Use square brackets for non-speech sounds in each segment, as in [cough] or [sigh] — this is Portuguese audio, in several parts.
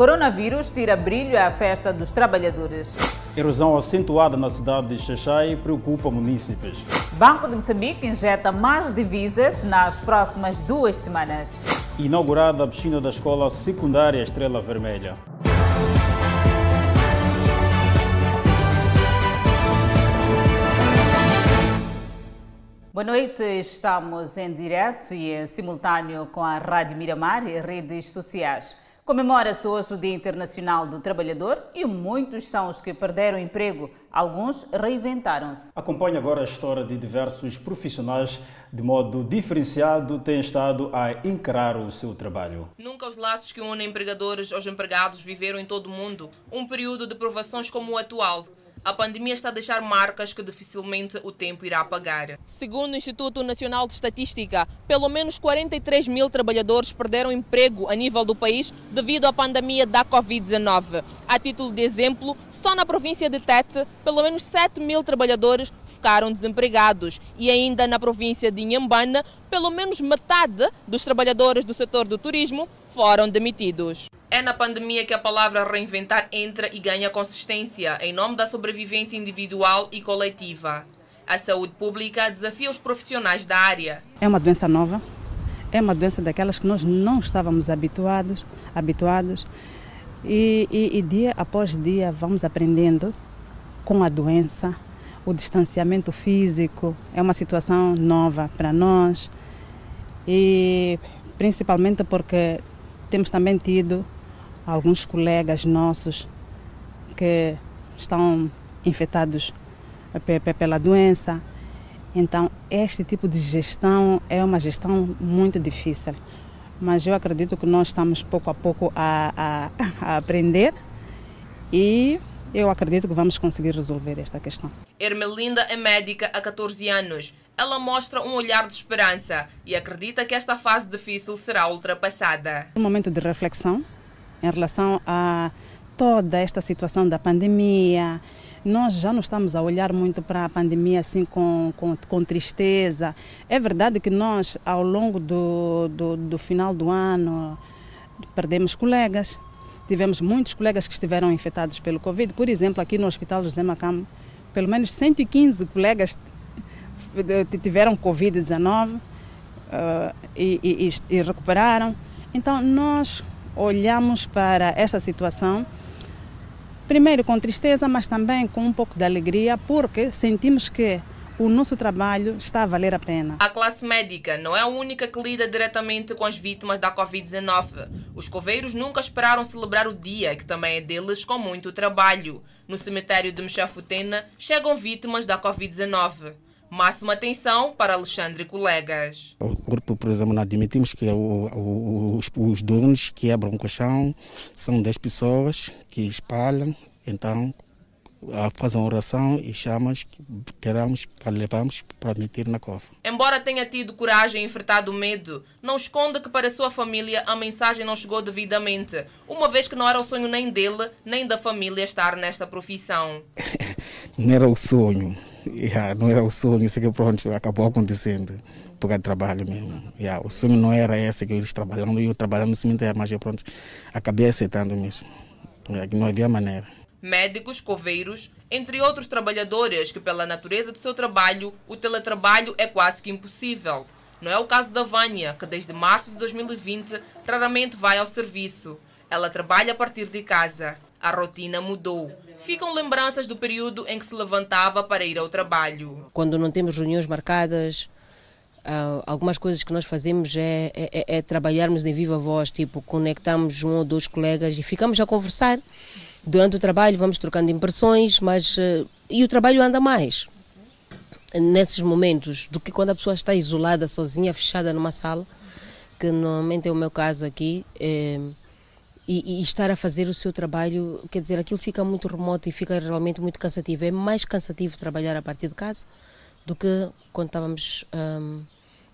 Coronavírus tira brilho à festa dos trabalhadores. Erosão acentuada na cidade de Xaxai preocupa munícipes. Banco de Moçambique injeta mais divisas nas próximas duas semanas. Inaugurada a piscina da escola secundária Estrela Vermelha. Boa noite, estamos em direto e em simultâneo com a Rádio Miramar e redes sociais. Comemora-se hoje o Dia Internacional do Trabalhador e muitos são os que perderam emprego. Alguns reinventaram-se. Acompanhe agora a história de diversos profissionais de modo diferenciado têm estado a encarar o seu trabalho. Nunca os laços que unem empregadores aos empregados viveram em todo o mundo um período de provações como o atual. A pandemia está a deixar marcas que dificilmente o tempo irá apagar. Segundo o Instituto Nacional de Estatística, pelo menos 43 mil trabalhadores perderam emprego a nível do país devido à pandemia da Covid-19. A título de exemplo, só na província de Tete, pelo menos 7 mil trabalhadores ficaram desempregados. E ainda na província de Inhambane, pelo menos metade dos trabalhadores do setor do turismo foram demitidos. É na pandemia que a palavra reinventar entra e ganha consistência em nome da sobrevivência individual e coletiva. A saúde pública desafia os profissionais da área. É uma doença nova, é uma doença daquelas que nós não estávamos habituados, habituados e, e, e dia após dia vamos aprendendo com a doença. O distanciamento físico é uma situação nova para nós e principalmente porque temos também tido alguns colegas nossos que estão infectados pela doença. Então, este tipo de gestão é uma gestão muito difícil. Mas eu acredito que nós estamos pouco a pouco a, a, [laughs] a aprender e eu acredito que vamos conseguir resolver esta questão. Ermelinda é médica há 14 anos. Ela mostra um olhar de esperança e acredita que esta fase difícil será ultrapassada. Um momento de reflexão em relação a toda esta situação da pandemia. Nós já não estamos a olhar muito para a pandemia assim com, com, com tristeza. É verdade que nós, ao longo do, do, do final do ano, perdemos colegas. Tivemos muitos colegas que estiveram infectados pelo Covid. Por exemplo, aqui no Hospital José Macam, pelo menos 115 colegas tiveram Covid-19 uh, e, e, e recuperaram. Então, nós olhamos para esta situação, primeiro com tristeza, mas também com um pouco de alegria, porque sentimos que o nosso trabalho está a valer a pena. A classe médica não é a única que lida diretamente com as vítimas da Covid-19. Os coveiros nunca esperaram celebrar o dia, que também é deles, com muito trabalho. No cemitério de Mechafutena chegam vítimas da Covid-19. Máxima atenção para Alexandre e colegas. O corpo, por exemplo, não admitimos que o, os, os donos quebram o colchão, são 10 pessoas que espalham, então fazem oração e chamas que teremos que levamos para meter na cova. Embora tenha tido coragem e enfrentado o medo, não esconde que para sua família a mensagem não chegou devidamente, uma vez que não era o sonho nem dele, nem da família estar nesta profissão. [laughs] não era o sonho [laughs] yeah, não era o sonho, isso que pronto, acabou acontecendo por causa do trabalho mesmo. Yeah, o sonho não era esse que eles trabalhando, eu trabalhando no cemitério, mas eu pronto, acabei aceitando mesmo. Yeah, não havia maneira. Médicos, coveiros, entre outros trabalhadores que, pela natureza do seu trabalho, o teletrabalho é quase que impossível. Não é o caso da Vânia, que desde março de 2020 raramente vai ao serviço. Ela trabalha a partir de casa. A rotina mudou. Ficam lembranças do período em que se levantava para ir ao trabalho. Quando não temos reuniões marcadas, Uh, algumas coisas que nós fazemos é, é, é, é, trabalharmos em viva voz, tipo, conectamos um ou dois colegas e ficamos a conversar. Durante o trabalho vamos trocando impressões, mas uh, e o trabalho anda mais nesses momentos do que quando a pessoa está isolada, sozinha, fechada numa sala, que normalmente é o meu caso aqui. É, e, e, estar a fazer o seu trabalho, quer dizer, aquilo fica muito remoto e fica realmente muito cansativo. É mais cansativo trabalhar a partir de casa do que quando estávamos um,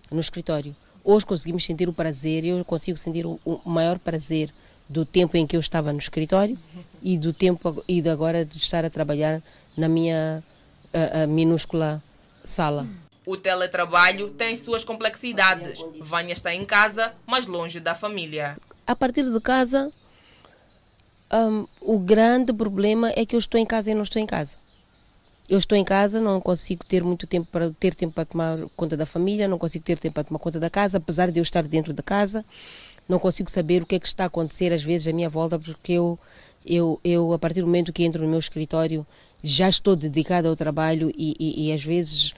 no escritório. Hoje conseguimos sentir o prazer, eu consigo sentir o, o, maior prazer do tempo em que eu estava no escritório e do tempo e de agora de estar a trabalhar na minha a, a minúscula sala. O teletrabalho tem suas complexidades. Vânia está em casa, mas longe da família. A partir de casa, Um, o grande problema é que eu estou em casa e não estou em casa. Eu estou em casa, não consigo ter muito tempo para ter tempo para tomar conta da família, não consigo ter tempo para tomar conta da casa, apesar de eu estar dentro da casa, não consigo saber o que é que está a acontecer às vezes à minha volta, porque eu, eu, eu a partir do momento que entro no meu escritório, já estou dedicada ao trabalho e, e, e às vezes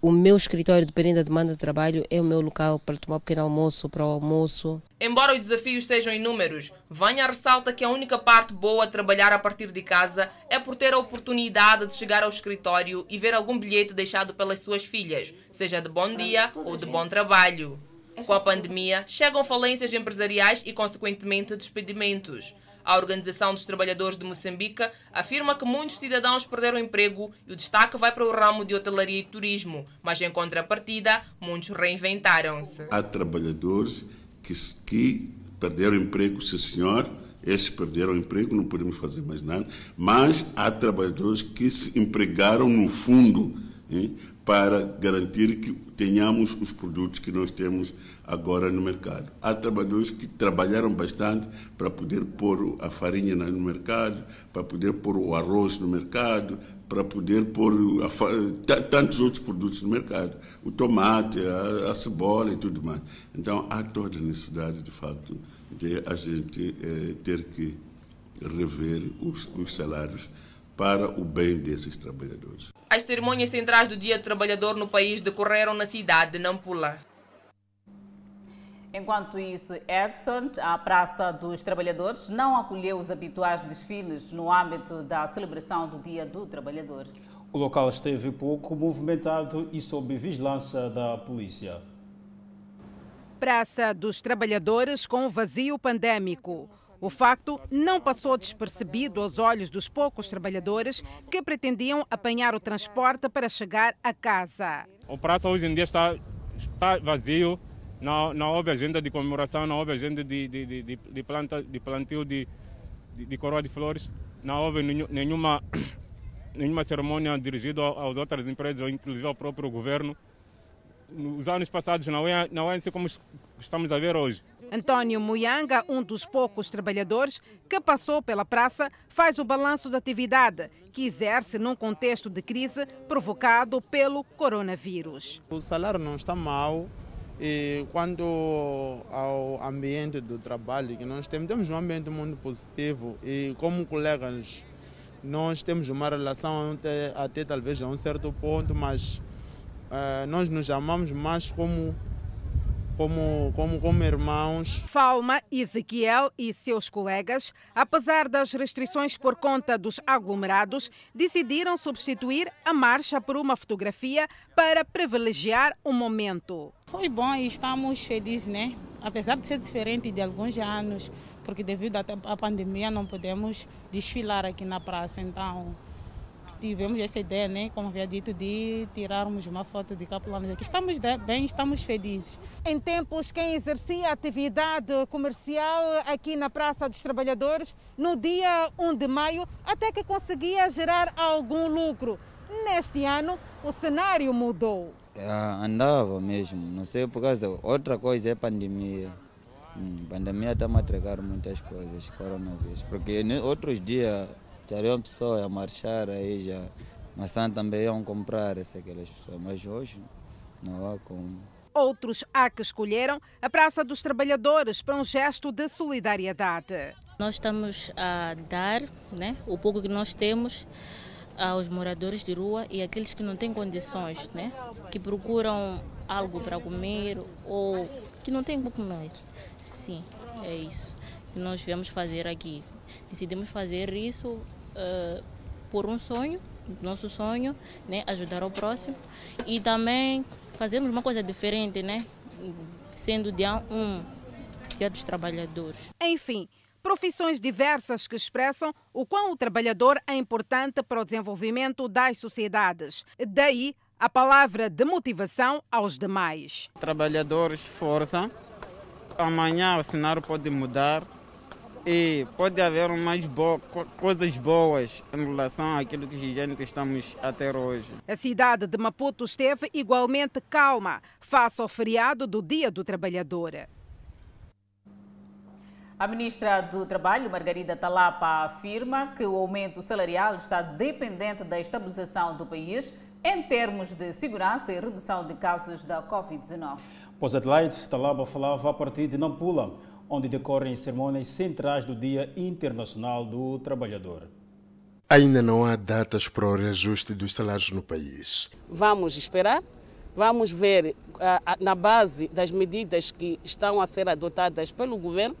o meu escritório, dependendo da demanda de trabalho, é o meu local para tomar um pequeno almoço, para o almoço. Embora os desafios sejam inúmeros, Vânia ressalta que a única parte boa de trabalhar a partir de casa é por ter a oportunidade de chegar ao escritório e ver algum bilhete deixado pelas suas filhas, seja de bom dia ou de bom trabalho. Com a pandemia, chegam falências empresariais e, consequentemente, despedimentos. A Organização dos Trabalhadores de Moçambique afirma que muitos cidadãos perderam emprego e o destaque vai para o ramo de hotelaria e turismo, mas em contrapartida, muitos reinventaram-se. Há trabalhadores que, que perderam emprego, sim senhor, esses perderam emprego, não podemos fazer mais nada, mas há trabalhadores que se empregaram no fundo para garantir que tenhamos os produtos que nós temos agora no mercado. Há trabalhadores que trabalharam bastante para poder pôr a farinha no mercado, para poder pôr o arroz no mercado, para poder pôr tantos outros produtos no mercado, o tomate, a, a, cebola e tudo mais. Então há toda a necessidade, de facto, de a gente eh, ter que rever os, os salários para o bem desses trabalhadores. As cerimônias centrais do Dia do Trabalhador no país decorreram na cidade de Nampula. Enquanto isso, Edson, a Praça dos Trabalhadores, não acolheu os habituais desfiles no âmbito da celebração do Dia do Trabalhador. O local esteve pouco movimentado e sob vigilância da polícia. Praça dos Trabalhadores com vazio pandêmico. O facto não passou despercebido aos olhos dos poucos trabalhadores que pretendiam apanhar o transporte para chegar a casa. O praça hoje em dia está, está vazio, não, não houve agenda de comemoração, não houve agenda de, de, de, de, planta, de plantio de, de, de coroa de flores, não houve nenhuma, [coughs] nenhuma cerimônia dirigida às outras empresas, inclusive ao próprio governo. Nos anos passados não é, não é assim como estamos a ver hoje. Antônio Muyanga, um dos poucos trabalhadores que passou pela praça, faz o balanço da atividade que exerce num contexto de crise provocado pelo coronavírus. O salário não está mal, e quanto ao ambiente do trabalho que nós temos, temos um ambiente muito positivo e como colegas nós temos uma relação até, até talvez a um certo ponto, mas uh, nós nos amamos mais como como, como, como irmãos. Falma, Ezequiel e seus colegas, apesar das restrições por conta dos aglomerados, decidiram substituir a marcha por uma fotografia para privilegiar o momento. Foi bom e estamos felizes, né? Apesar de ser diferente de alguns anos, porque devido à pandemia não podemos desfilar aqui na praça, então tivemos essa ideia, né, como havia dito, de tirarmos uma foto de Capulano aqui. Estamos bem, estamos felizes. Em tempos, quem exercia atividade comercial aqui na Praça dos Trabalhadores, no dia 1 de maio, até que conseguia gerar algum lucro. Neste ano, o cenário mudou. Ah, andava mesmo, não sei por causa. Outra coisa é a pandemia. Hum, pandemia está a matracar muitas coisas, coronavírus. Porque outros dias já uma pessoa a marchar aí já. Mas também iam comprar essa, aquelas pessoas. Mas hoje não há como. Outros há que escolheram a Praça dos Trabalhadores para um gesto de solidariedade. Nós estamos a dar né, o pouco que nós temos aos moradores de rua e aqueles que não têm condições, né, que procuram algo para comer ou que não têm o que comer. Sim, é isso que nós viemos fazer aqui. Decidimos fazer isso uh, por um sonho, nosso sonho, né, ajudar o próximo e também fazermos uma coisa diferente, né, sendo dia um dia dos trabalhadores. Enfim, profissões diversas que expressam o quão o trabalhador é importante para o desenvolvimento das sociedades. Daí a palavra de motivação aos demais. Trabalhadores, força. Amanhã o cenário pode mudar e pode haver mais bo coisas boas em relação àquilo que que estamos a ter hoje. A cidade de Maputo esteve igualmente calma face ao feriado do Dia do Trabalhador. A ministra do Trabalho, Margarida Talapa, afirma que o aumento salarial está dependente da estabilização do país em termos de segurança e redução de casos da Covid-19. Pós Adelaide, Talapa falava a partir de Nampula, onde decorrem cerimônias centrais do Dia Internacional do Trabalhador. Ainda não há datas para o reajuste dos salários no país. Vamos esperar, vamos ver na base das medidas que estão a ser adotadas pelo governo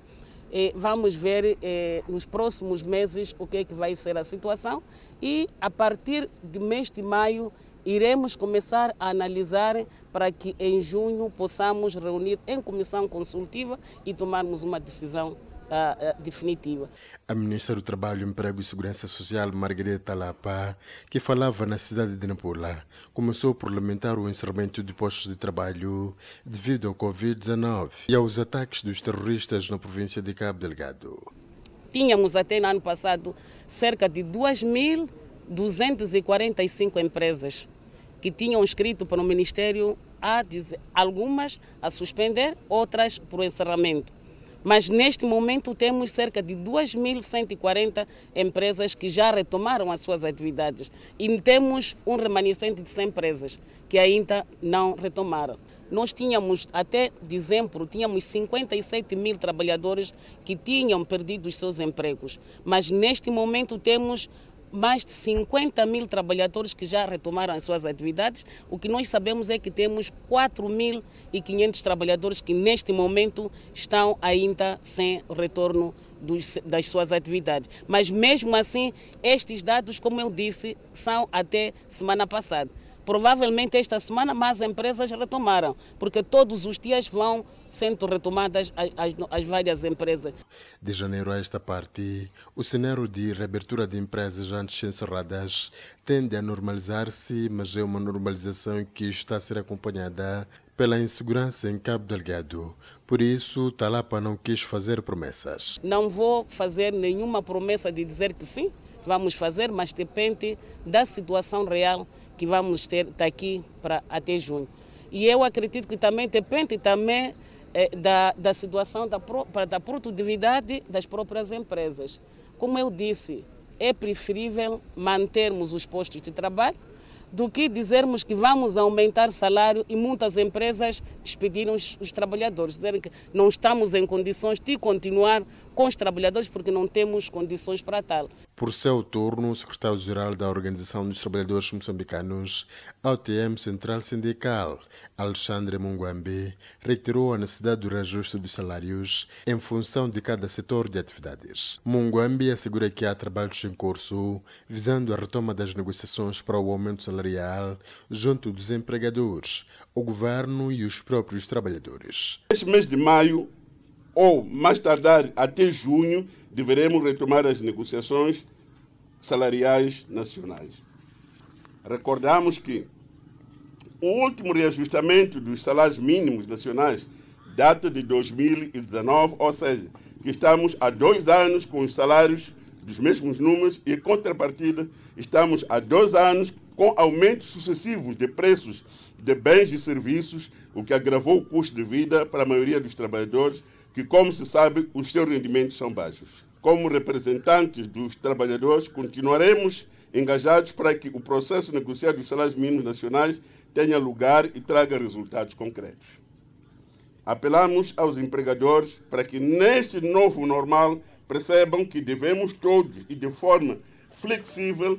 e vamos ver eh, nos próximos meses o que, é que vai ser a situação e a partir de mês de maio iremos começar a analisar para que em junho possamos reunir em comissão consultiva e tomarmos uma decisão uh, uh, definitiva. A Ministra do Trabalho, Emprego e Segurança Social, Margarida Talapa, que falava na cidade de Nampula, começou por lamentar o encerramento de postos de trabalho devido ao Covid-19 e aos ataques dos terroristas na província de Cabo Delgado. Tínhamos até no ano passado cerca de 2.245 empresas que tinham escrito para o Ministério a dizer, algumas a suspender, outras por encerramento. Mas neste momento temos cerca de 2.140 empresas que já retomaram as suas atividades e temos um remanescente de 100 empresas que ainda não retomaram. Nós tínhamos, até dezembro, tínhamos 57 mil trabalhadores que tinham perdido os seus empregos. Mas neste momento temos mais de 50 mil trabalhadores que já retomaram as suas atividades. O que nós sabemos é que temos 4.500 trabalhadores que neste momento estão ainda sem retorno dos, das suas atividades. Mas mesmo assim, estes dados, como eu disse, são até semana passada. Provavelmente esta semana mais empresas retomaram, porque todos os dias vão sendo retomadas as, as, as, várias empresas. De janeiro a esta parte, o cenário de reabertura de empresas antes encerradas tende a normalizar-se, mas é uma normalização que está a ser acompanhada pela insegurança em Cabo Delgado. Por isso, Talapa não quis fazer promessas. Não vou fazer nenhuma promessa de dizer que sim, vamos fazer, mas depende da situação real que vamos ter daqui para até junho. E eu acredito que também depende também é, da, da situação da, da produtividade das próprias empresas. Como eu disse, é preferível mantermos os postos de trabalho do que dizermos que vamos aumentar salário e muitas empresas despediram os, os trabalhadores, dizerem que não estamos em condições de continuar com os trabalhadores porque não temos condições para tal. Por seu turno, o secretário-geral da Organização dos Trabalhadores Moçambicanos, AUTM Central Sindical, Alexandre Munguambe, reiterou a necessidade do reajuste dos salários em função de cada setor de atividades. Munguambe assegura que há trabalhos em curso visando a retoma das negociações para o aumento salarial junto dos empregadores, o governo e os próprios trabalhadores. Este mês de maio ou mais tardar até junho, deveremos retomar as negociações salariais nacionais. Recordamos que o último reajustamento dos salários mínimos nacionais data de 2019, ou seja, que estamos há dois anos com os salários dos mesmos números e, em contrapartida, estamos há dois anos com aumentos sucessivos de preços de bens e serviços, o que agravou o custo de vida para a maioria dos trabalhadores que, como se sabe, os seus rendimentos são baixos. Como representantes dos trabalhadores, continuaremos engajados para que o processo negociado dos salários mínimos nacionais tenha lugar e traga resultados concretos. Apelamos aos empregadores para que, neste novo normal, percebam que devemos todos e de forma flexível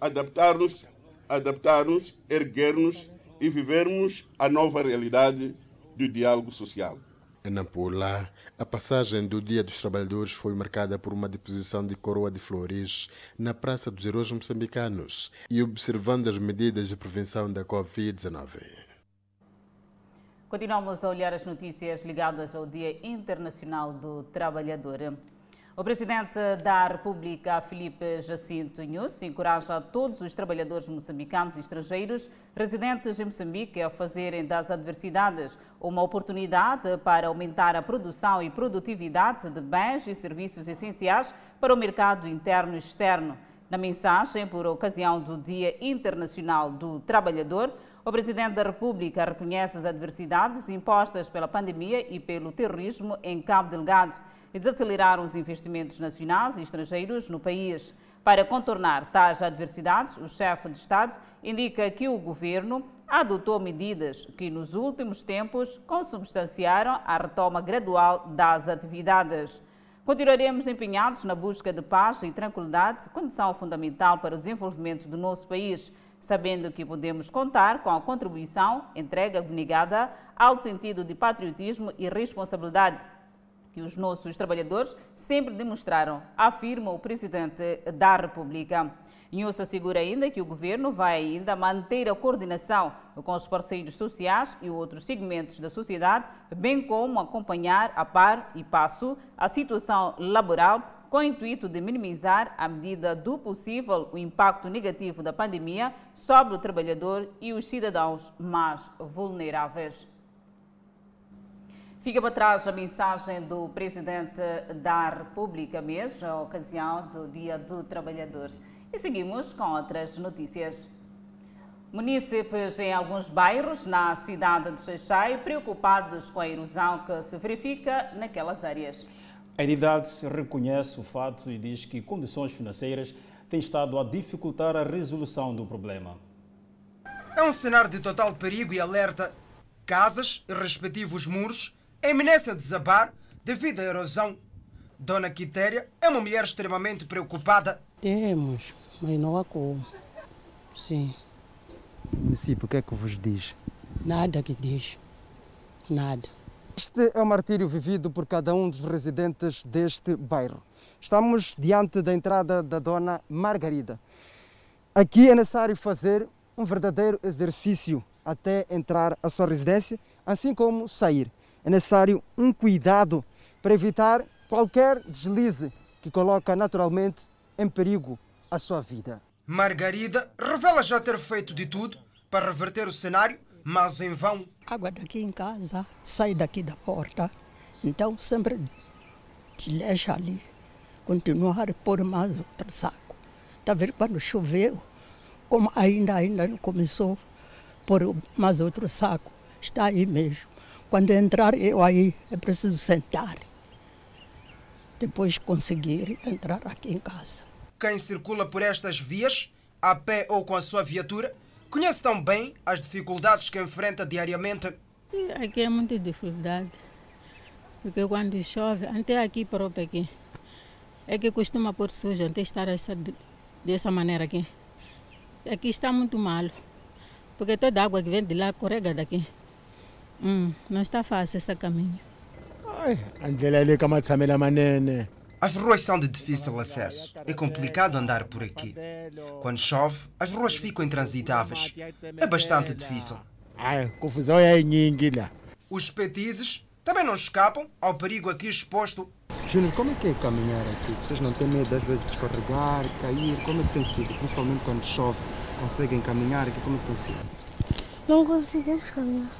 adaptar-nos, adaptar-nos, erguer-nos e vivermos a nova realidade do diálogo social. Em Nampula, a passagem do Dia dos Trabalhadores foi marcada por uma deposição de coroa de flores na Praça dos Heróis Moçambicanos e observando as medidas de prevenção da Covid-19. Continuamos a olhar as notícias ligadas ao Dia Internacional do Trabalhador. O presidente da República, Felipe Jacinto Inhus, encoraja todos os trabalhadores moçambicanos e estrangeiros residentes em Moçambique a fazerem das adversidades uma oportunidade para aumentar a produção e produtividade de bens e serviços essenciais para o mercado interno e externo. Na mensagem por ocasião do Dia Internacional do Trabalhador, o Presidente da República reconhece as adversidades impostas pela pandemia e pelo terrorismo em Cabo Delgado e desacelerar os investimentos nacionais e estrangeiros no país. Para contornar tais adversidades, o chefe de Estado indica que o governo adotou medidas que, nos últimos tempos, consubstanciaram a retoma gradual das atividades. Continuaremos empenhados na busca de paz e tranquilidade, condição fundamental para o desenvolvimento do nosso país, sabendo que podemos contar com a contribuição, entrega abnegada ao sentido de patriotismo e responsabilidade que os nossos trabalhadores sempre demonstraram, afirma o Presidente da República. Inhossa assegura ainda que o governo vai ainda manter a coordenação com os parceiros sociais e outros segmentos da sociedade, bem como acompanhar a par e passo a situação laboral com o intuito de minimizar, à medida do possível, o impacto negativo da pandemia sobre o trabalhador e os cidadãos mais vulneráveis. Fica para trás a mensagem do Presidente da República mesmo, a ocasião do Dia do Trabalhador. E seguimos com outras notícias. Munícipes em alguns bairros na cidade de Xaixai preocupados com a erosão que se verifica naquelas áreas. A entidade reconhece o fato e diz que condições financeiras têm estado a dificultar a resolução do problema. É um cenário de total perigo e alerta. Casas e respectivos muros em iminência de desabar devido à erosão. Dona Quitéria é uma mulher extremamente preocupada. Temos, mas não há como. Sim. O município, o que é que vos diz? Nada que diz. Nada. Este é o martírio vivido por cada um dos residentes deste bairro. Estamos diante da entrada da dona Margarida. Aqui é necessário fazer um verdadeiro exercício até entrar à sua residência, assim como sair é necessário um cuidado para evitar qualquer deslize que coloca naturalmente em perigo a sua vida. Margarida revela já ter feito de tudo para reverter o cenário, mas em vão. Água daqui em casa, sai daqui da porta, então sempre te deixa ali, continuar a pôr mais outro saco. Está vendo quando choveu, como ainda ainda não começou a pôr mais outro saco, está aí mesmo. Quando entrar, eu aí é preciso sentar. Depois conseguir entrar aqui em casa. Quem circula por estas vias, a pé ou com a sua viatura, conhece tão bem as dificuldades que enfrenta diariamente. Aqui é muita dificuldade. Porque quando chove, até aqui próprio aqui, é que costuma pôr sujo, até estar essa, dessa maneira aqui. Aqui está muito mal. Porque toda a água que vem de lá correga daqui. Hum, não está fácil esse caminho. As ruas são de difícil acesso. É complicado andar por aqui. Quando chove, as ruas ficam intransitáveis. É bastante difícil. confusão é lá. Os petizes também não escapam ao perigo aqui exposto. Júnior, como é que é caminhar aqui? Vocês não têm medo às vezes de escorregar, cair? Como é que tem sido? Principalmente quando chove, conseguem caminhar aqui? Como é que tem sido? Não conseguimos caminhar.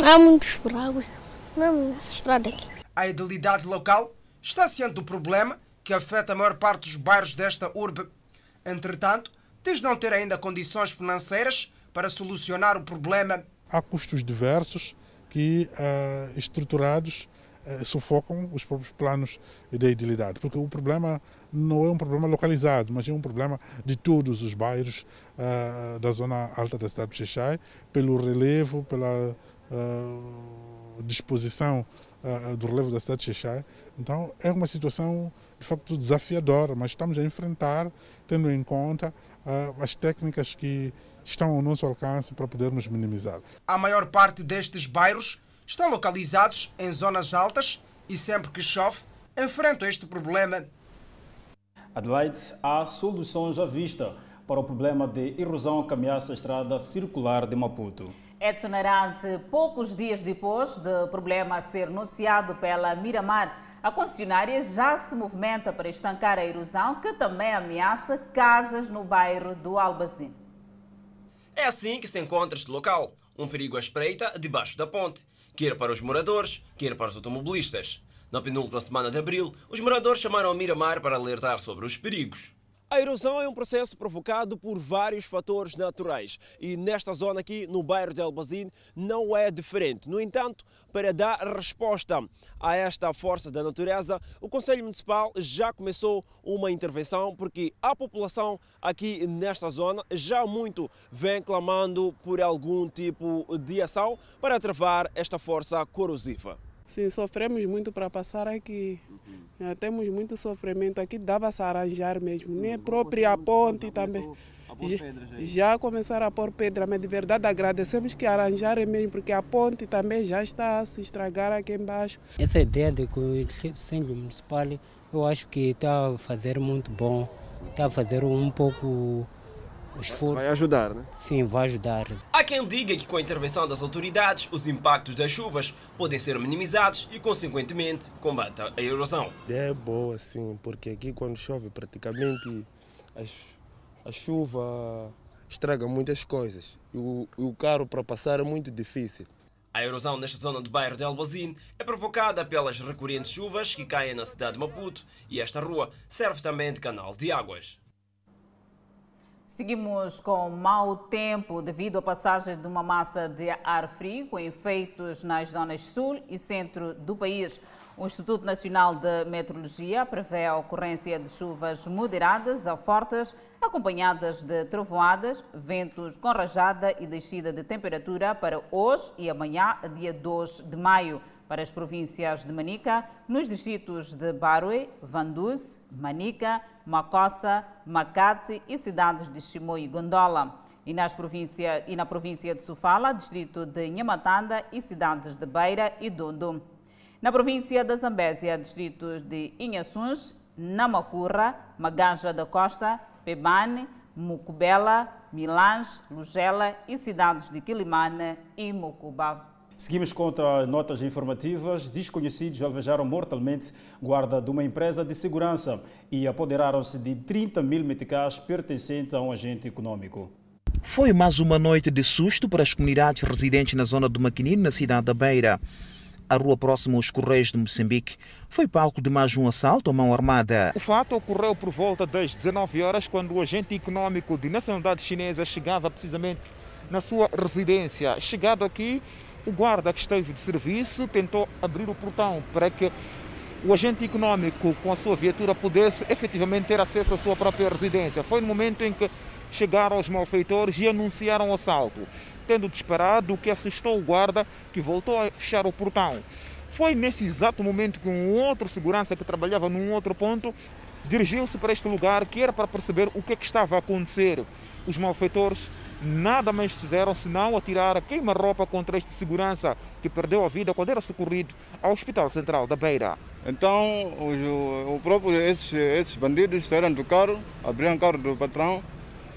Há muitos buracos mesmo nessa estrada aqui. A idilidade local está ciente do problema que afeta a maior parte dos bairros desta urbe. Entretanto, diz não ter ainda condições financeiras para solucionar o problema. Há custos diversos que, uh, estruturados, uh, sufocam os próprios planos de idilidade, porque o problema não é um problema localizado, mas é um problema de todos os bairros uh, da zona alta da cidade de Xixai, pelo relevo, pela uh, disposição uh, do relevo da cidade de Xixai. Então é uma situação de facto desafiadora, mas estamos a enfrentar tendo em conta uh, as técnicas que estão ao nosso alcance para podermos minimizar. A maior parte destes bairros estão localizados em zonas altas e sempre que chove enfrentam este problema. Adelaide, há soluções à vista para o problema de erosão que ameaça a estrada circular de Maputo. Edson Arante, poucos dias depois do problema ser noticiado pela Miramar, a concessionária já se movimenta para estancar a erosão que também ameaça casas no bairro do Albazim. É assim que se encontra este local, um perigo à espreita debaixo da ponte, quer para os moradores, quer para os automobilistas. Na penúltima semana de abril, os moradores chamaram a Miramar para alertar sobre os perigos. A erosão é um processo provocado por vários fatores naturais e nesta zona aqui, no bairro de Albazine, não é diferente. No entanto, para dar resposta a esta força da natureza, o Conselho Municipal já começou uma intervenção porque a população aqui nesta zona já muito vem clamando por algum tipo de ação para travar esta força corrosiva. Sim, sofremos muito para passar aqui. Uhum. Temos muito sofrimento aqui, dava-se a arranjar mesmo. Nem a própria ponte também. Já, já começaram a pôr pedra, mas de verdade agradecemos que arranjarem mesmo, porque a ponte também já está a se estragar aqui embaixo. Essa ideia de que o centro municipal, eu acho que está a fazer muito bom, está a fazer um pouco esforço. Vai ajudar, né? Sim, vai ajudar. Há quem diga que com a intervenção das autoridades, os impactos das chuvas podem ser minimizados e, consequentemente, combate a erosão. É boa, sim, porque aqui quando chove praticamente as, a chuva estraga muitas coisas e o, o carro para passar é muito difícil. A erosão nesta zona do bairro de Albazine é provocada pelas recorrentes chuvas que caem na cidade de Maputo e esta rua serve também de canal de águas. Seguimos com mau tempo devido à passagem de uma massa de ar frio com efeitos nas zonas sul e centro do país. O Instituto Nacional de Meteorologia prevê a ocorrência de chuvas moderadas a fortes, acompanhadas de trovoadas, ventos com rajada e descida de temperatura para hoje e amanhã, dia 2 de maio para as províncias de Manica, nos distritos de Barue, Vanduz, Manica, Macossa, Macate e cidades de Chimoio e Gondola. E, nas província, e na província de Sofala, distrito de Nhamatanda e cidades de Beira e Dondo. Na província da Zambésia, distritos de Inhaçuns, Namacurra, Maganja da Costa, Pebane, Mucubela, Milange, Lugela e cidades de Quilimane e Mocuba. Seguimos contra notas informativas. Desconhecidos alvejaram mortalmente guarda de uma empresa de segurança e apoderaram-se de 30 mil meticais pertencentes a um agente econômico. Foi mais uma noite de susto para as comunidades residentes na zona do Maquinino, na cidade da Beira. A rua próxima aos Correios de Moçambique foi palco de mais um assalto à mão armada. O fato ocorreu por volta das 19 horas, quando o agente econômico de nacionalidade chinesa chegava precisamente na sua residência. Chegado aqui, o guarda que esteve de serviço tentou abrir o portão para que o agente econômico, com a sua viatura, pudesse efetivamente ter acesso à sua própria residência. Foi no momento em que chegaram os malfeitores e anunciaram o assalto, tendo disparado o que assustou o guarda, que voltou a fechar o portão. Foi nesse exato momento que um outro segurança que trabalhava num outro ponto dirigiu-se para este lugar, que era para perceber o que, é que estava a acontecer. Os malfeitores nada mais fizeram senão atirar a queima-roupa contra este segurança que perdeu a vida quando era socorrido ao Hospital Central da Beira. Então, o, o próprio, esses, esses bandidos saíram do carro, abriram o carro do patrão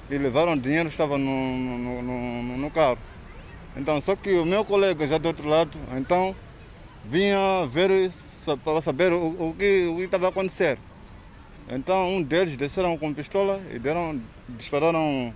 e levaram o dinheiro que estava no, no, no, no carro. Então, só que o meu colega já do outro lado, então, vinha ver para saber o, o, que, o estava a acontecer. Então, um deles desceram com pistola e deram, dispararam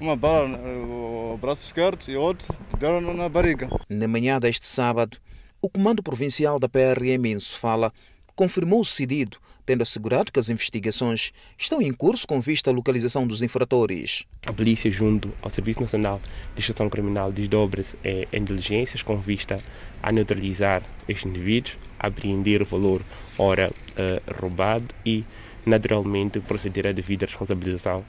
uma bala no braço esquerdo e outro deram na barriga. Na manhã deste sábado, o Comando Provincial da PRM em Sofala confirmou o sucedido, tendo assegurado que as investigações estão em curso com vista à localização dos infratores. A polícia, junto ao Serviço Nacional de Gestão Criminal, desdobra-se em diligências com vista a neutralizar estes indivíduos, apreender o valor ora uh, roubado e, naturalmente, proceder à devida responsabilização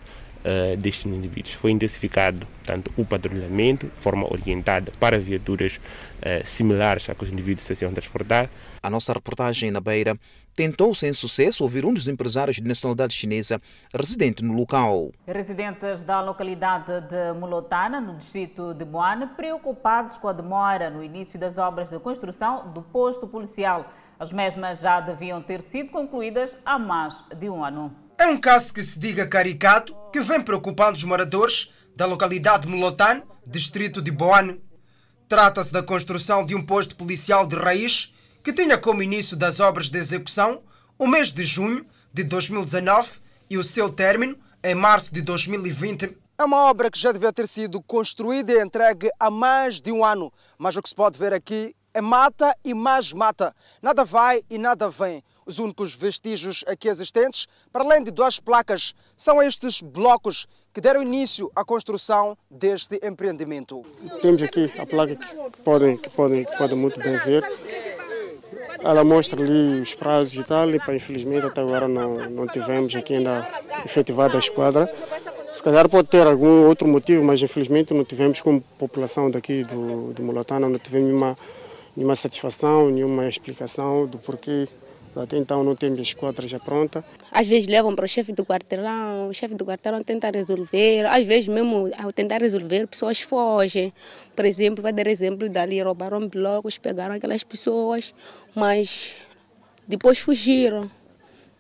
uh, destes indivíduos. Foi intensificado tanto o patrulhamento, de forma orientada para viaturas uh, similares a que os indivíduos se iam transportar. A nossa reportagem na Beira tentou sem sucesso ouvir um dos empresários de nacionalidade chinesa residente no local. Residentes da localidade de Mulotana, no distrito de Moane, preocupados com a demora no início das obras de construção do posto policial. As mesmas já deviam ter sido concluídas há mais de um ano. É um caso que se diga caricato, que vem preocupando os moradores da localidade de Mulotan, distrito de Boane. Trata-se da construção de um posto policial de raiz que tinha como início das obras de execução o mês de junho de 2019 e o seu término em março de 2020. É uma obra que já devia ter sido construída e entregue há mais de um ano, mas o que se pode ver aqui é mata e mais mata. Nada vai e nada vem. Os únicos vestígios aqui existentes, para além de duas placas, são estes blocos que deram início à construção deste empreendimento. Temos aqui a placa que podem, que podem, que podem muito bem ver. Ela mostra ali os prazos e tal, e infelizmente até agora não, não tivemos aqui ainda efetivada a esquadra. Se calhar pode ter algum outro motivo, mas infelizmente não tivemos como população daqui do, do Molotano, não tivemos nenhuma, nenhuma satisfação, nenhuma explicação do porquê até então não temos a esquadra já pronta. Às vezes levam para o chefe do quarteirão, o chefe do quarteirão tenta resolver, às vezes mesmo ao tentar resolver, pessoas fogem. Por exemplo, vai dar exemplo dali, roubaram blocos, pegaram aquelas pessoas, mas depois fugiram.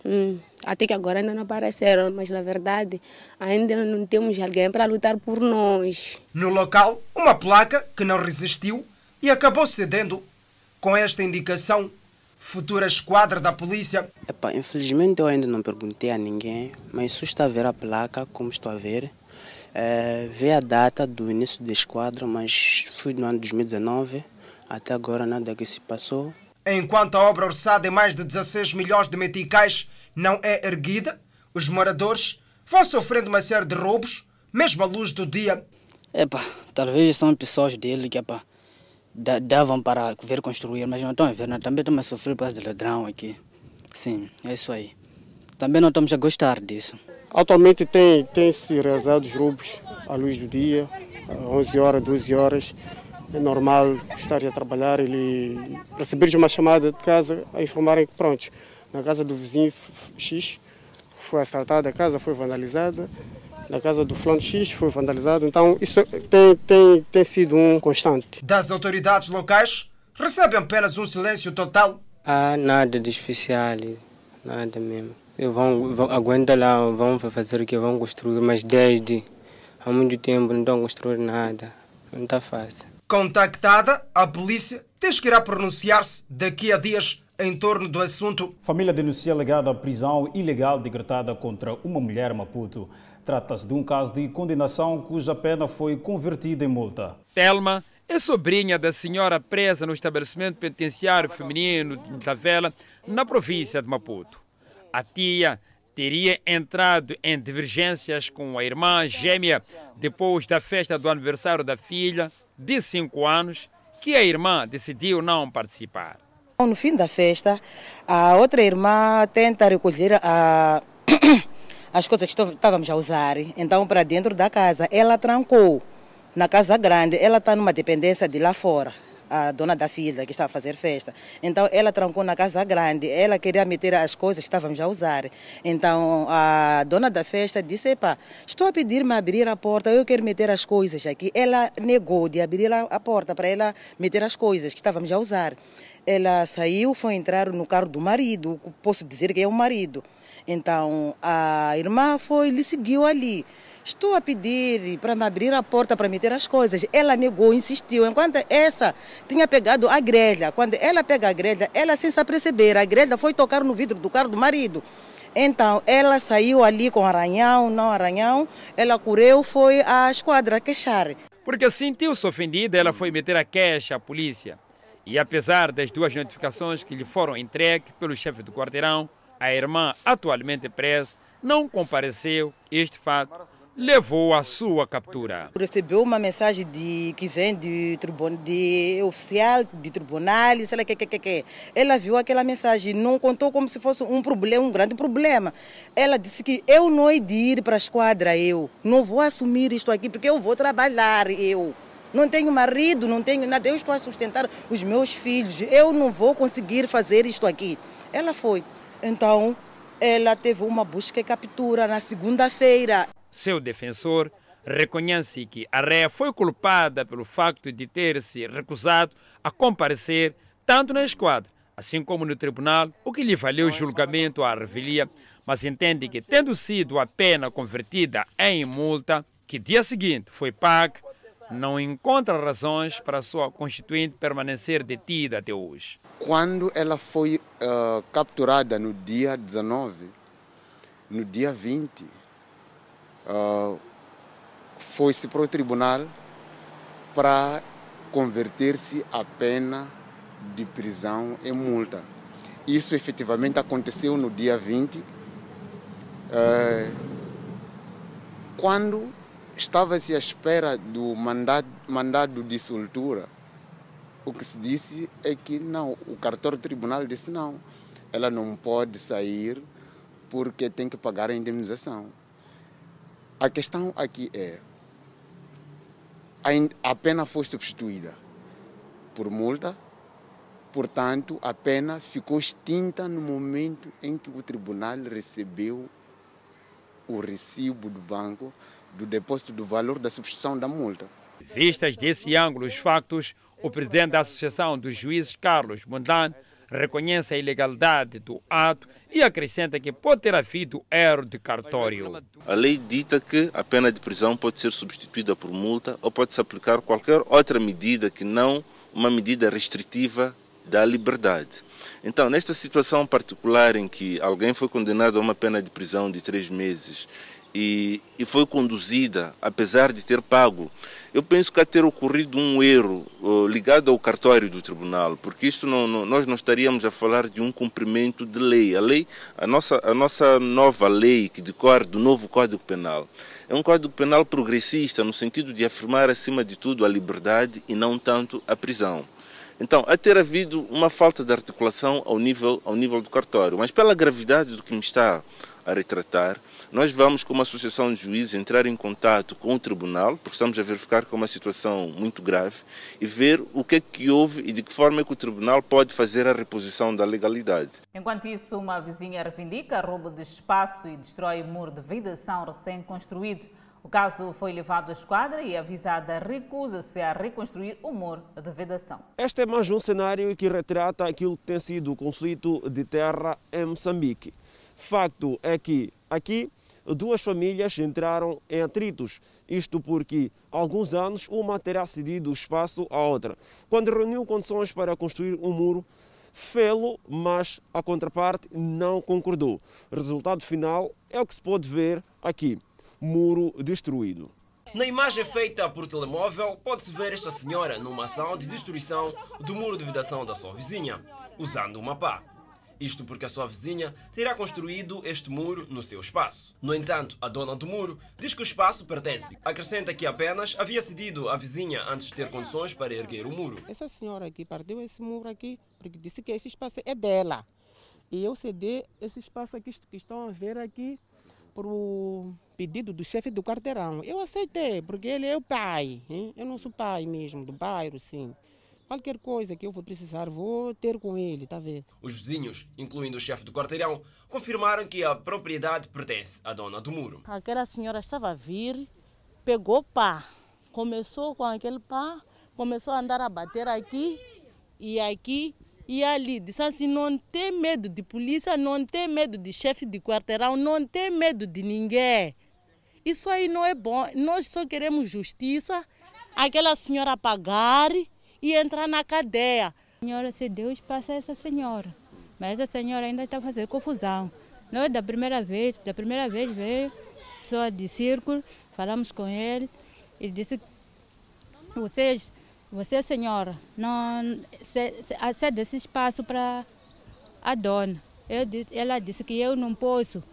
Hum, até que agora ainda não apareceram, mas na verdade ainda não temos alguém para lutar por nós. No local, uma placa que não resistiu e acabou cedendo. Com esta indicação, futura esquadra da polícia. Epa, infelizmente eu ainda não perguntei a ninguém, mas se está a ver a placa, como estou a ver, é, vê a data do início da esquadra, mas foi no ano 2019, até agora nada que se passou. Enquanto a obra orçada em mais de 16 milhões de meticais não é erguida, os moradores vão sofrendo uma série de roubos, mesmo à luz do dia. Epa, talvez são pessoas dele que epa, davam para ver construir, mas não estão a ver, não. também estamos a sofrer por causa de ladrão aqui. Sim, é isso aí. Também não estamos a gostar disso. Atualmente tem, tem se realizado os roubos à luz do dia, 11 horas, 12 horas. É normal estar a trabalhar e receber uma chamada de casa a informarem que pronto, na casa do vizinho X foi assaltada, a casa foi vandalizada, na casa do Flano X foi vandalizado. Então, isso tem, tem, tem sido um constante. Das autoridades locais, recebem apenas um silêncio total. Ah, nada de especial, nada mesmo. Vão, vão, aguenta lá, vão fazer o que vão construir, mas desde há muito tempo não estão a construir nada. Não está fácil. Contactada, a polícia diz que irá pronunciar-se daqui a dias em torno do assunto. Família denuncia alegada prisão ilegal decretada contra uma mulher Maputo. Trata-se de um caso de condenação cuja pena foi convertida em multa. Telma é sobrinha da senhora presa no estabelecimento penitenciário feminino de Tavela, na província de Maputo. A tia teria entrado em divergências com a irmã gêmea depois da festa do aniversário da filha, de 5 anos, que a irmã decidiu não participar. No fim da festa, a outra irmã tenta recolher a, as coisas que estávamos a usar, então para dentro da casa. Ela trancou na casa grande, ela está numa dependência de lá fora a dona da filha que estava a fazer festa. Então ela trancou na casa grande, ela queria meter as coisas que estávamos a usar. Então a dona da festa disse: Epa, estou a pedir-me abrir a porta, eu quero meter as coisas aqui. Ela negou de abrir a porta para ela meter as coisas que estávamos a usar. Ela saiu, foi entrar no carro do marido, posso dizer que é o marido. Então a irmã foi, lhe seguiu ali. Estou a pedir para me abrir a porta para meter as coisas. Ela negou, insistiu. Enquanto essa tinha pegado a grelha. Quando ela pega a grelha, ela sem se aperceber, a grelha foi tocar no vidro do carro do marido. Então, ela saiu ali com arranhão, não arranhão. Ela correu, foi à esquadra queixar. Porque sentiu-se ofendida, ela foi meter a queixa à polícia. E apesar das duas notificações que lhe foram entregues pelo chefe do quarteirão, a irmã, atualmente presa, não compareceu. Este fato levou à sua captura. Recebeu uma mensagem de, que vem de, de oficial de tribunal, sei lá que, que, que, que. Ela viu aquela mensagem, não contou como se fosse um problema, um grande problema. Ela disse que eu não hei de ir para a esquadra, eu não vou assumir isto aqui porque eu vou trabalhar, eu. Não tenho marido, não tenho nada, eu estou a sustentar os meus filhos, eu não vou conseguir fazer isto aqui. Ela foi. Então, ela teve uma busca e captura na segunda-feira. Seu defensor reconhece que a réia foi culpada pelo facto de ter se recusado a comparecer tanto na esquadra, assim como no tribunal, o que lhe valeu julgamento à revelia, mas entende que, tendo sido a pena convertida em multa, que dia seguinte foi paga, não encontra razões para sua constituinte permanecer detida até hoje. Quando ela foi uh, capturada no dia 19, no dia 20, uh, foi-se para o tribunal para converter-se a pena de prisão em multa. Isso efetivamente aconteceu no dia 20, eh, quando estava-se à espera do mandado, mandado de soltura. O que se disse é que não, o cartório tribunal disse não, ela não pode sair porque tem que pagar a indemnização. A questão aqui é, a pena foi substituída por multa, portanto, a pena ficou extinta no momento em que o tribunal recebeu o recibo do banco do depósito do valor da substituição da multa. Vistas desse ângulo os factos, o presidente da Associação dos Juízes, Carlos Mondan, reconhece a ilegalidade do ato e acrescenta que pode ter havido erro de cartório. A lei dita que a pena de prisão pode ser substituída por multa ou pode-se aplicar qualquer outra medida que não uma medida restritiva da liberdade. Então, nesta situação particular em que alguém foi condenado a uma pena de prisão de três meses e, e, foi conduzida, apesar de ter pago. Eu penso que há ter ocorrido um erro uh, ligado ao cartório do tribunal, porque isto não, não, nós não estaríamos a falar de um cumprimento de lei. A lei, a nossa, a nossa nova lei que decorre do novo Código Penal, é um Código Penal progressista no sentido de afirmar acima de tudo a liberdade e não tanto a prisão. Então, a ter havido uma falta de articulação ao nível, ao nível do cartório, mas pela gravidade do que me está a retratar, nós vamos, como Associação de Juízes, entrar em contato com o Tribunal, porque estamos a verificar que é uma situação muito grave, e ver o que é que houve e de que forma é que o Tribunal pode fazer a reposição da legalidade. Enquanto isso, uma vizinha reivindica roubo de espaço e destrói muro de vedação recém-construído. O caso foi levado à esquadra e a avisada recusa-se a reconstruir o muro de vedação. Este é mais um cenário que retrata aquilo que tem sido o conflito de terra em Moçambique. Facto é que aqui duas famílias entraram em atritos, isto porque há alguns anos uma terá cedido espaço à outra. Quando reuniu condições para construir um muro, fê-lo, mas a contraparte não concordou. Resultado final é o que se pode ver aqui muro destruído. Na imagem feita por telemóvel, pode-se ver esta senhora numa ação de destruição do muro de vedação da sua vizinha, usando uma pá. Isto porque a sua vizinha terá construído este muro no seu espaço. No entanto, a dona do muro diz que o espaço pertence. Acrescenta que apenas havia cedido à vizinha antes de ter condições para erguer o muro. Essa senhora aqui partiu esse muro aqui porque disse que esse espaço é dela. E eu cedi esse espaço aqui que estão a ver aqui por pedido do chefe do quarteirão. Eu aceitei, porque ele é o pai. Hein? Eu não sou pai mesmo do bairro, sim. Qualquer coisa que eu vou precisar, vou ter com ele, tá vendo? Os vizinhos, incluindo o chefe do quarteirão, confirmaram que a propriedade pertence à dona do muro. Aquela senhora estava a vir, pegou pá, começou com aquele pá, começou a andar a bater aqui e aqui e ali. Disse assim: não tem medo de polícia, não tem medo de chefe de quarteirão, não tem medo de ninguém. Isso aí não é bom. Nós só queremos justiça, aquela senhora pagar e entrar na cadeia. A senhora se Deus passa essa senhora, mas essa senhora ainda está fazendo confusão. Não é da primeira vez, da primeira vez veio pessoa de círculo, falamos com ele, ele disse vocês, você senhora, não cede esse espaço para a dona. Eu, ela disse que eu não posso.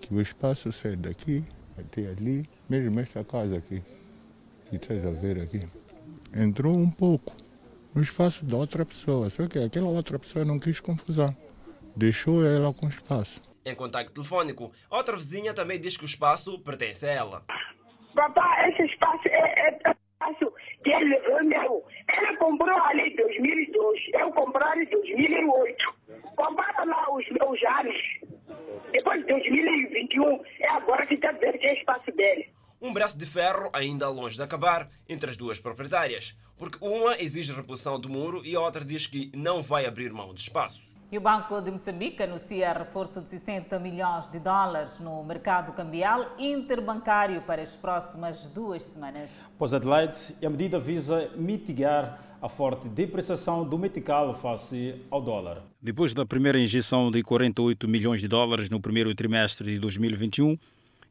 Que o espaço sai daqui até ali, mesmo esta casa aqui, que estás a ver aqui, entrou um pouco no espaço da outra pessoa, só que aquela outra pessoa não quis confusão, deixou ela com espaço. Em contato telefônico, outra vizinha também diz que o espaço pertence a ela. Papá, esse espaço é, é espaço que ele é meu. Ele comprou ali em 2002, eu comprei em 2008. Compara lá os meus anos. Depois de 2021, é agora que está vendo que é espaço dele. Um braço de ferro ainda longe de acabar entre as duas proprietárias, porque uma exige reposição do muro e a outra diz que não vai abrir mão de espaço. E o Banco de Moçambique anuncia reforço de 60 milhões de dólares no mercado cambial interbancário para as próximas duas semanas. Pois Adelaide, a medida visa mitigar a forte depreciação do metical face ao dólar. Depois da primeira injeção de 48 milhões de dólares no primeiro trimestre de 2021,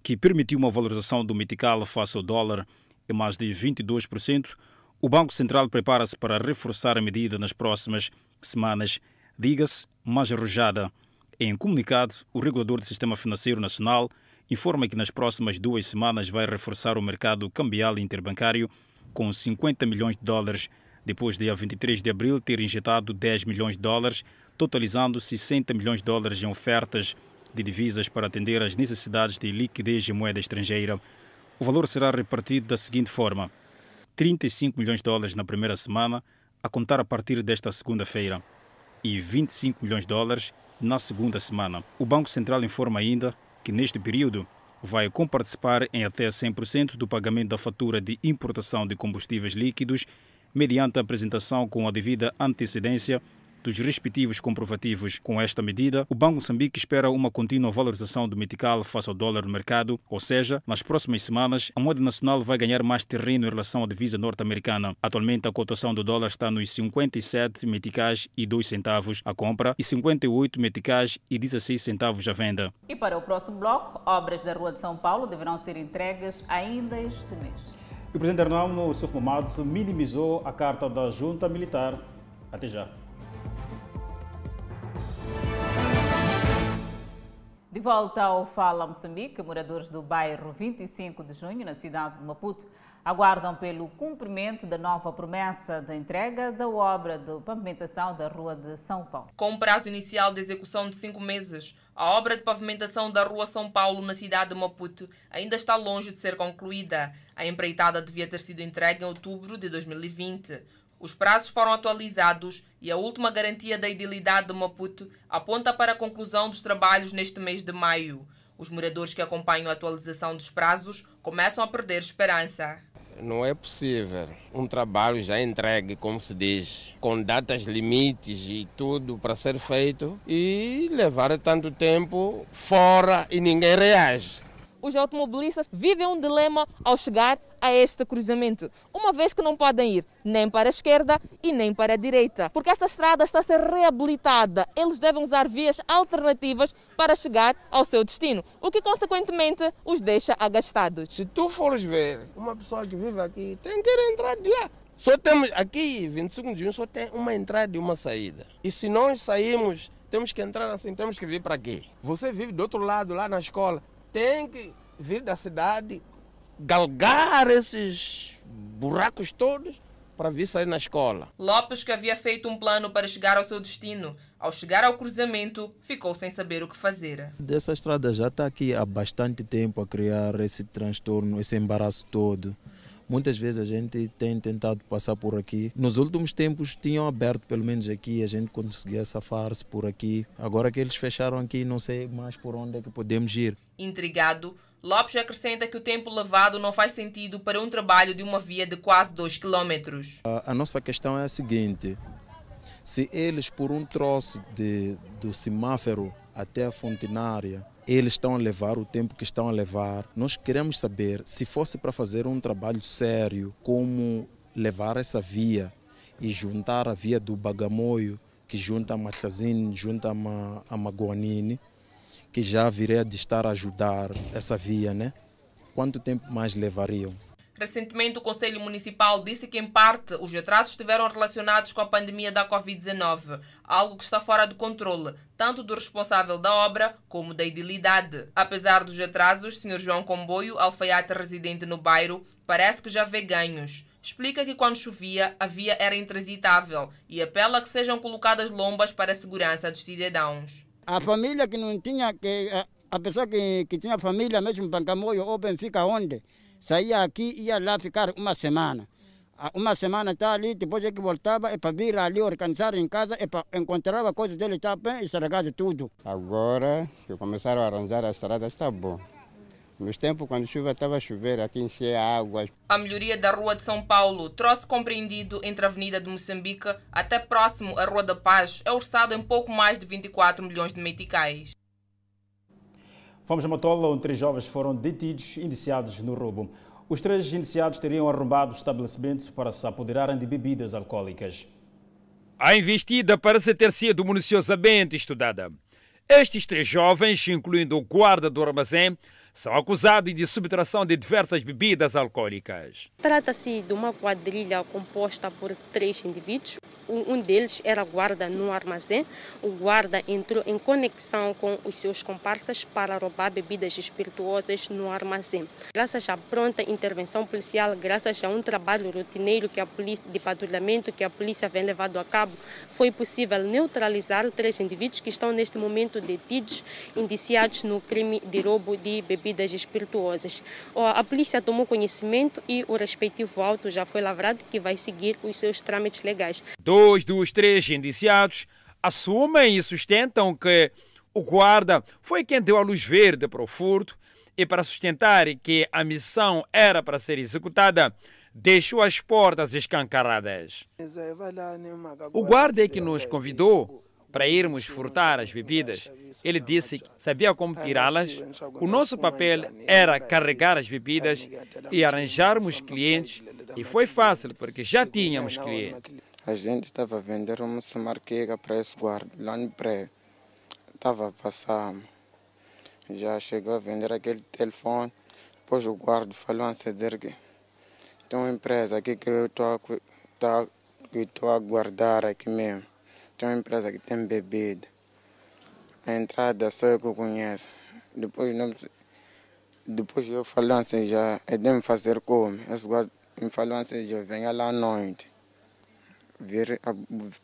que permitiu uma valorização do metical face ao dólar em mais de 22%, o Banco Central prepara-se para reforçar a medida nas próximas semanas, diga-se mais arrojada. Em comunicado, o regulador do Sistema Financeiro Nacional informa que nas próximas duas semanas vai reforçar o mercado cambial interbancário com 50 milhões de dólares, depois de, a 23 de abril, ter injetado 10 milhões de dólares, totalizando 60 milhões de dólares em ofertas de divisas para atender às necessidades de liquidez em moeda estrangeira. O valor será repartido da seguinte forma: 35 milhões de dólares na primeira semana, a contar a partir desta segunda-feira, e 25 milhões de dólares na segunda semana. O Banco Central informa ainda que neste período vai comparticipar em até 100% do pagamento da fatura de importação de combustíveis líquidos mediante a apresentação com a devida antecedência dos respectivos comprovativos. Com esta medida, o Banco Moçambique espera uma contínua valorização do metical face ao dólar no mercado, ou seja, nas próximas semanas, a moeda nacional vai ganhar mais terreno em relação à divisa norte-americana. Atualmente, a cotação do dólar está nos 57 meticais e 2 centavos à compra e 58 meticais e 16 centavos à venda. E para o próximo bloco, obras da Rua de São Paulo deverão ser entregues ainda este mês. O presidente Arnaldo Suf Momad minimizou a carta da junta militar. Até já. De volta ao Fala Moçambique, moradores do bairro 25 de junho, na cidade de Maputo, aguardam pelo cumprimento da nova promessa de entrega da obra de pavimentação da Rua de São Paulo. Com um prazo inicial de execução de cinco meses, a obra de pavimentação da Rua São Paulo, na cidade de Maputo, ainda está longe de ser concluída. A empreitada devia ter sido entregue em outubro de 2020. Os prazos foram atualizados e a última garantia da idilidade de Maputo aponta para a conclusão dos trabalhos neste mês de maio. Os moradores que acompanham a atualização dos prazos começam a perder esperança. Não é possível um trabalho já entregue, como se diz, com datas limites e tudo para ser feito e levar tanto tempo fora e ninguém reage os automobilistas vivem um dilema ao chegar a este cruzamento, uma vez que não podem ir nem para a esquerda e nem para a direita, porque esta estrada está a ser reabilitada. Eles devem usar vias alternativas para chegar ao seu destino, o que consequentemente os deixa agastados. Se tu fores ver uma pessoa que vive aqui, tem que entrar de lá. Só temos aqui, 25 de junho, só tem uma entrada e uma saída. E se nós saímos, temos que entrar assim, temos que vir para aqui. Você vive do outro lado, lá na escola, tem que vir da cidade, galgar esses buracos todos para vir sair na escola. Lopes, que havia feito um plano para chegar ao seu destino, ao chegar ao cruzamento, ficou sem saber o que fazer. Dessa estrada já está aqui há bastante tempo a criar esse transtorno, esse embaraço todo. Muitas vezes a gente tem tentado passar por aqui. Nos últimos tempos tinham aberto, pelo menos aqui, a gente conseguia safar-se por aqui. Agora que eles fecharam aqui, não sei mais por onde é que podemos ir. Intrigado, Lopes acrescenta que o tempo levado não faz sentido para um trabalho de uma via de quase 2 km. A, a nossa questão é a seguinte: se eles, por um troço de, do semáforo até a fontenária, eles estão a levar o tempo que estão a levar. Nós queremos saber se fosse para fazer um trabalho sério, como levar essa via e juntar a via do Bagamoio, que junta a Machazine, junta a, Ma, a Maguanine, que já viria de estar a ajudar essa via, né? Quanto tempo mais levariam? Recentemente, o Conselho Municipal disse que, em parte, os atrasos estiveram relacionados com a pandemia da Covid-19, algo que está fora de controle, tanto do responsável da obra como da idilidade. Apesar dos atrasos, Sr. João Comboio, alfaiate residente no bairro, parece que já vê ganhos. Explica que quando chovia, a via era intransitável e apela que sejam colocadas lombas para a segurança dos cidadãos. A família que não tinha, que a pessoa que, que tinha família mesmo em Bancamoio ou Benfica onde, saía aqui ia lá ficar uma semana. Uma semana está ali, depois é que voltava, é para vir ali organizar em casa, é para encontrar coisas dele, está bem, e estragar tudo. Agora que começaram a arranjar a estrada, está bom. Nos tempos, quando chuva estava a chover, aqui enchia água. A melhoria da Rua de São Paulo, troço compreendido entre a Avenida de Moçambique até próximo à Rua da Paz, é orçado em pouco mais de 24 milhões de meticais. Fomos a Matola, onde três jovens foram detidos indiciados no roubo. Os três indiciados teriam arrombado o estabelecimento para se apoderarem de bebidas alcoólicas. A investida parece ter sido minuciosamente estudada. Estes três jovens, incluindo o guarda do armazém, são acusados de subtração de diversas bebidas alcoólicas. Trata-se de uma quadrilha composta por três indivíduos. Um deles era guarda no armazém. O guarda entrou em conexão com os seus comparsas para roubar bebidas espirituosas no armazém. Graças à pronta intervenção policial, graças a um trabalho rotineiro que a polícia de patrulhamento que a polícia vem levado a cabo, foi possível neutralizar três indivíduos que estão neste momento detidos, indiciados no crime de roubo de bebidas espirituosas. A polícia tomou conhecimento e o respectivo auto já foi lavrado que vai seguir os seus trâmites legais. Dois dos três indiciados assumem e sustentam que o guarda foi quem deu a luz verde para o furto e para sustentar que a missão era para ser executada, deixou as portas escancaradas. O guarda é que nos convidou para irmos furtar as bebidas. Ele disse que sabia como tirá-las. O nosso papel era carregar as bebidas e arranjarmos clientes. E foi fácil, porque já tínhamos clientes. A gente estava a vender uma samarquega para esse guarda, lá no pré. Estava a passar. Já chegou a vender aquele telefone. Depois o guarda falou a dizer que tem uma empresa aqui que eu estou a, a guardar aqui mesmo. Tem uma empresa que tem bebida. A entrada só eu que conheço. Depois, não, depois eu falei assim, já é de me fazer como. Guarda me falou assim, já venha lá à noite.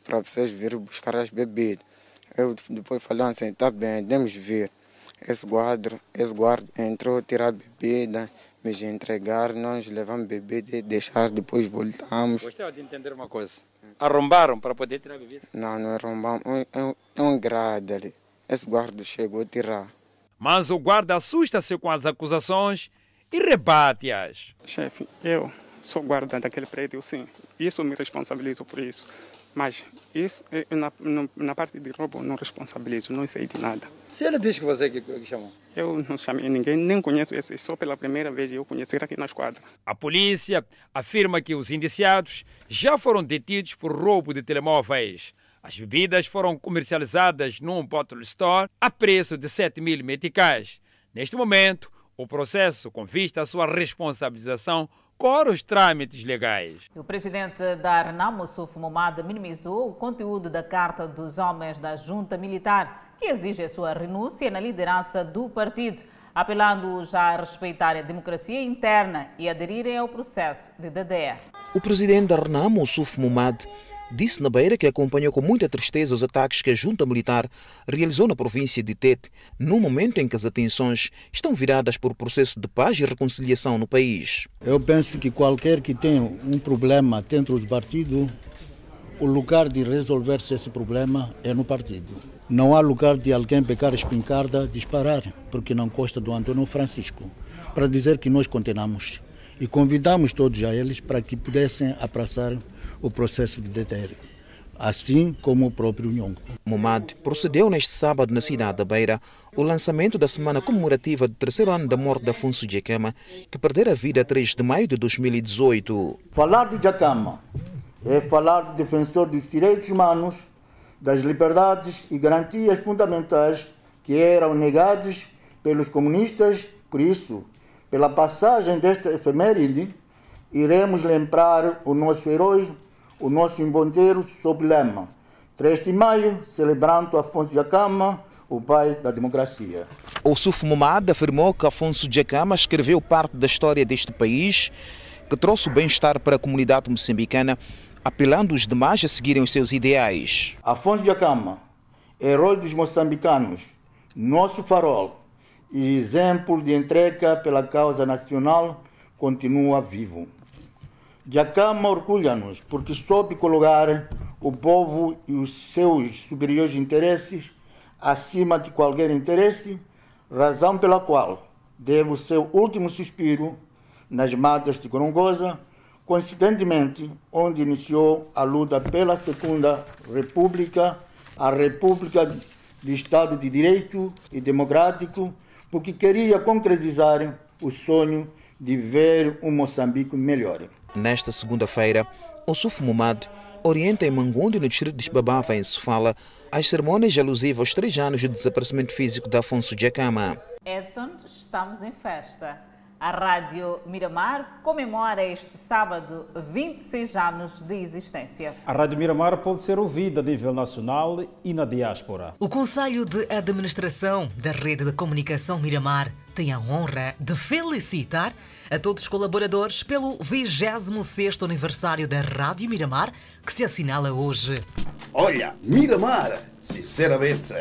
Para vocês virem buscar as bebidas. Eu depois falei assim, tá bem, devemos vir. Esse guarda, esse guarda entrou, tirar bebida, me entregar, nós levamos bebida e deixar, depois voltamos. Gostava de entender uma coisa. Arrombaram para poder tirar bebida? Não, não arrombamos. É um, é um grade ali. Esse guarda chegou a tirar. Mas o guarda assusta-se com as acusações e rebate-as. Chefe, eu sou guarda daquele prédio, sim. Isso me responsabilizo por isso. Mas isso, na, na parte de roubo, não responsabilizo, não sei de nada. Se ele diz que você que, que chamou? Eu não chamei ninguém, nem conheço esse, só pela primeira vez eu conheci aqui na esquadra. A polícia afirma que os indiciados já foram detidos por roubo de telemóveis. As bebidas foram comercializadas num bottle store a preço de 7 mil meticais. Neste momento, o processo, com vista à sua responsabilização, corre os trâmites legais. O presidente da Arnam, Moussouf Momad, minimizou o conteúdo da Carta dos Homens da Junta Militar, que exige a sua renúncia na liderança do partido, apelando-os a respeitar a democracia interna e aderirem ao processo de DDR. O presidente da Arnam, Moussouf Momad, disse na Beira que acompanhou com muita tristeza os ataques que a junta militar realizou na província de Tete, no momento em que as atenções estão viradas por processo de paz e reconciliação no país. Eu penso que qualquer que tenha um problema dentro do partido, o lugar de resolver-se esse problema é no partido. Não há lugar de alguém pegar a espingarda, disparar, porque não gosta do Antônio Francisco, para dizer que nós condenamos. E convidamos todos a eles para que pudessem abraçar o processo de DTR, assim como o próprio Nhongo. Momad procedeu neste sábado na cidade da Beira o lançamento da semana comemorativa do terceiro ano da morte de Afonso Jacama, que perdera a vida a 3 de maio de 2018. Falar de Jacama é falar do defensor dos direitos humanos, das liberdades e garantias fundamentais que eram negados pelos comunistas, por isso, pela passagem desta efeméride, iremos lembrar o nosso herói, o nosso embandeiro sob lema 3 de maio, celebrando Afonso Jacama, o pai da democracia. O Suf Momad afirmou que Afonso Jacama escreveu parte da história deste país, que trouxe o bem-estar para a comunidade moçambicana, apelando os demais a seguirem os seus ideais. Afonso Jacama, herói dos moçambicanos, nosso farol e exemplo de entrega pela causa nacional, continua vivo. Jacama orgulha-nos porque soube colocar o povo e os seus superiores interesses acima de qualquer interesse, razão pela qual deu o seu último suspiro nas matas de Corongosa, coincidentemente onde iniciou a luta pela Segunda República, a República de Estado de Direito e Democrático, porque queria concretizar o sonho de ver um Moçambique melhor. Nesta segunda-feira, o Suf Mumad orienta em Mangundi, no distrito de Xibabava, em Sofala, as cerimônias alusivas aos três anos do desaparecimento físico de Afonso Jacama. Edson, estamos em festa. A Rádio Miramar comemora este sábado 26 anos de existência. A Rádio Miramar pode ser ouvida a nível nacional e na diáspora. O Conselho de Administração da Rede de Comunicação Miramar tem a honra de felicitar a todos os colaboradores pelo 26º aniversário da Rádio Miramar, que se assinala hoje. Olha, Miramar, sinceramente,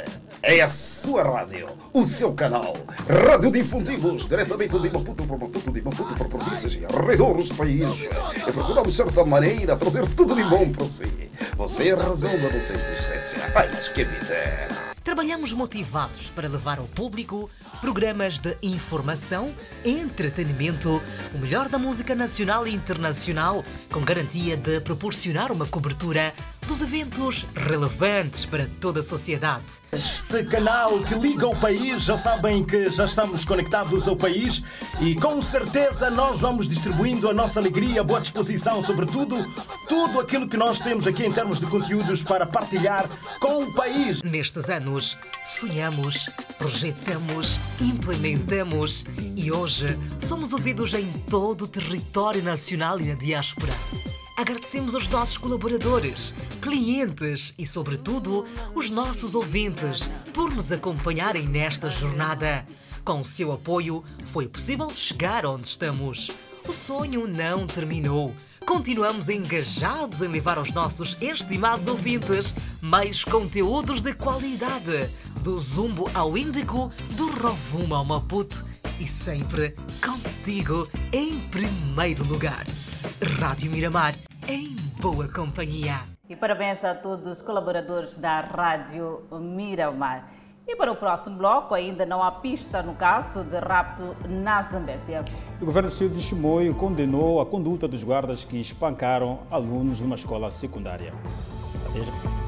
é a sua rádio, o seu canal. Rádio Difundimos, diretamente de Maputo para Maputo, de Maputo para províncias e arredores do país. E procuramos, de certa maneira, trazer tudo de bom para si. Você é a razão da nossa existência. Ai, mas que vida! Trabalhamos motivados para levar ao público programas de informação, entretenimento, o melhor da música nacional e internacional, com garantia de proporcionar uma cobertura dos eventos relevantes para toda a sociedade. Este canal que liga o país, já sabem que já estamos conectados ao país e com certeza nós vamos distribuindo a nossa alegria, boa disposição, sobretudo tudo aquilo que nós temos aqui em termos de conteúdos para partilhar com o país. Nestes anos, sonhamos, projetamos, implementamos e hoje somos ouvidos em todo o território nacional e na diáspora. Agradecemos aos nossos colaboradores, clientes e, sobretudo, os nossos ouvintes por nos acompanharem nesta jornada. Com o seu apoio, foi possível chegar onde estamos. O sonho não terminou. Continuamos engajados em levar aos nossos estimados ouvintes mais conteúdos de qualidade, do Zumbo ao Índico, do Rovumo ao Maputo e sempre contigo em primeiro lugar. Rádio Miramar, em boa companhia. E parabéns a todos os colaboradores da Rádio Miramar. E para o próximo bloco, ainda não há pista no caso de rapto na Zambésia. O governo do Distrito de Chimoio condenou a conduta dos guardas que espancaram alunos numa escola secundária. Até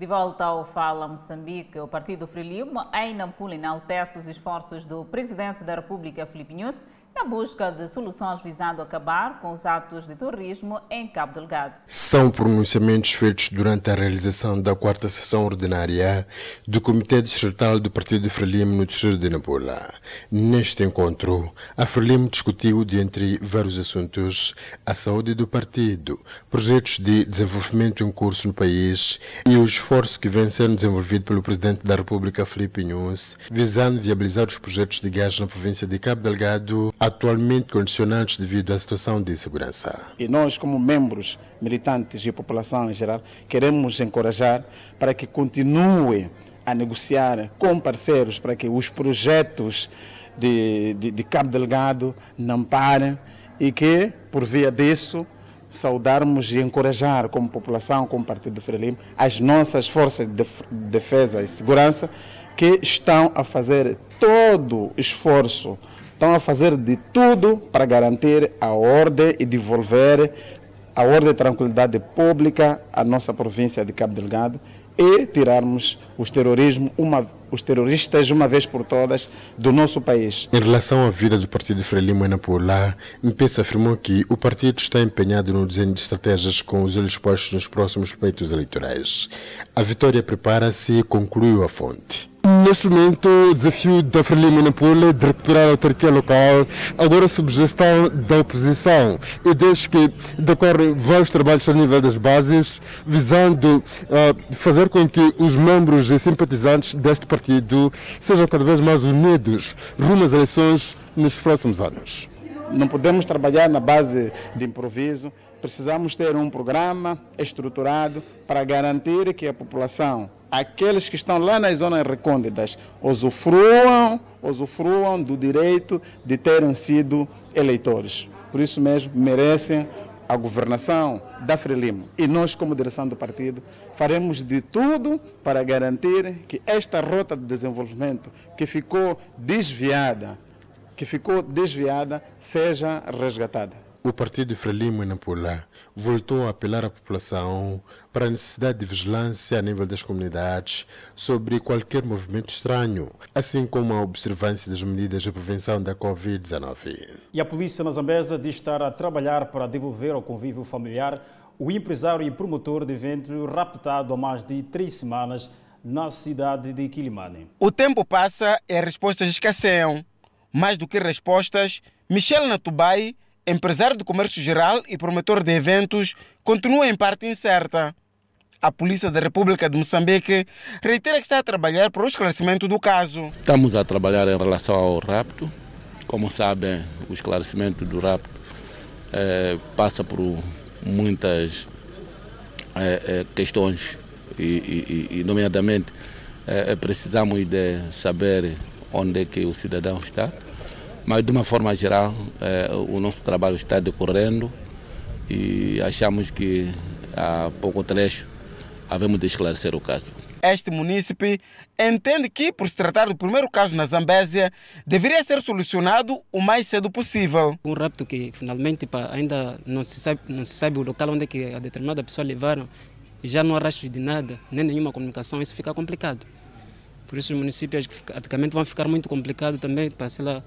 De volta ao Fala Moçambique, o Partido Frelimo em Nampula enaltece os esforços do Presidente da República, Filipe Nunes, na busca de soluções visando acabar com os atos de terrorismo em Cabo Delgado. São pronunciamentos feitos durante a realização da quarta sessão ordinária do Comitê Distrital do Partido Frelimo no Distrito de Nampula. Neste encontro, a Frelimo discutiu, dentre vários assuntos, a saúde do partido, projetos de desenvolvimento em curso no país e o esforço que vem sendo desenvolvido pelo Presidente da República, Felipe Nunes, visando viabilizar os projetos de gás na província de Cabo Delgado, atualmente condicionados devido à situação de segurança. E nós, como membros militantes e população em geral, queremos encorajar para que continue a negociar com parceiros para que os projetos de, de, de Cabo Delgado não parem e que, por via disso, saudarmos e encorajar como população, como Partido Frelimo, as nossas forças de defesa e segurança que estão a fazer todo o esforço estão a fazer de tudo para garantir a ordem e devolver a ordem e tranquilidade pública à nossa província de Cabo Delgado e tirarmos os, terrorismo uma, os terroristas uma vez por todas do nosso país. Em relação à vida do Partido Frelimo em Nampula, Mpesa afirmou que o partido está empenhado no desenho de estratégias com os olhos postos nos próximos pleitos eleitorais. A vitória prepara-se concluiu a fonte. Neste momento, o desafio da Frelimo Nampula de recuperar a autarquia local, agora sob gestão da oposição, e desde que decorrem vários trabalhos a nível das bases, visando uh, fazer com que os membros e simpatizantes deste partido sejam cada vez mais unidos rumo às eleições nos próximos anos. Não podemos trabalhar na base de improviso, precisamos ter um programa estruturado para garantir que a população aqueles que estão lá nas zonas recônditas usufruam, usufruam do direito de terem sido eleitores. Por isso mesmo merecem a governação da Frelimo. E nós, como direção do partido, faremos de tudo para garantir que esta rota de desenvolvimento que ficou desviada, que ficou desviada, seja resgatada. O partido Frelimo Nampula voltou a apelar à população para a necessidade de vigilância a nível das comunidades sobre qualquer movimento estranho, assim como a observância das medidas de prevenção da Covid-19. E a polícia na Zambesa diz estar a trabalhar para devolver ao convívio familiar o empresário e promotor de evento raptado há mais de três semanas na cidade de Quilimane. O tempo passa e respostas escasseiam. Mais do que respostas, Michel Natubai empresário do comércio geral e promotor de eventos, continua em parte incerta. A Polícia da República de Moçambique reitera que está a trabalhar para o esclarecimento do caso. Estamos a trabalhar em relação ao rapto. Como sabem, o esclarecimento do rapto é, passa por muitas é, é, questões e, e, e nomeadamente, precisamos de saber onde é que o cidadão está mas de uma forma geral, eh, o nosso trabalho está decorrendo e achamos que há pouco trecho havemos de esclarecer o caso. Este munícipe entende que, por se tratar do primeiro caso na Zambésia, deveria ser solucionado o mais cedo possível. Um rapto que finalmente ainda não se sabe, não se sabe o local onde é que a determinada pessoa levaram e já não há rastro de nada, nem nenhuma comunicação, isso fica complicado. Por isso os municípios praticamente vão ficar muito complicado também para, sei lá,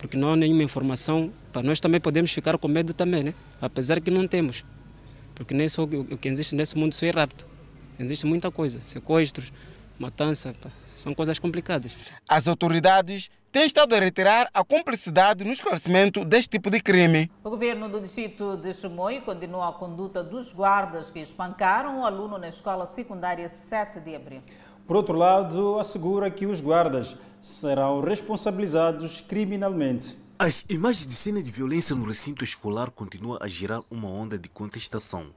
porque não há nenhuma informação, para nós também podemos ficar com medo também, né? apesar que não temos, porque nem só o que existe nesse mundo só é rapto, existe muita coisa, sequestros, matança, são coisas complicadas. As autoridades têm estado a retirar a cumplicidade no esclarecimento deste tipo de crime. O governo do distrito de Chimoio continua a conduta dos guardas que espancaram um aluno na escola secundária 7 de abril. Por outro lado, assegura que os guardas serão responsabilizados criminalmente. As imagens de cena de violência no recinto escolar continuam a gerar uma onda de contestação.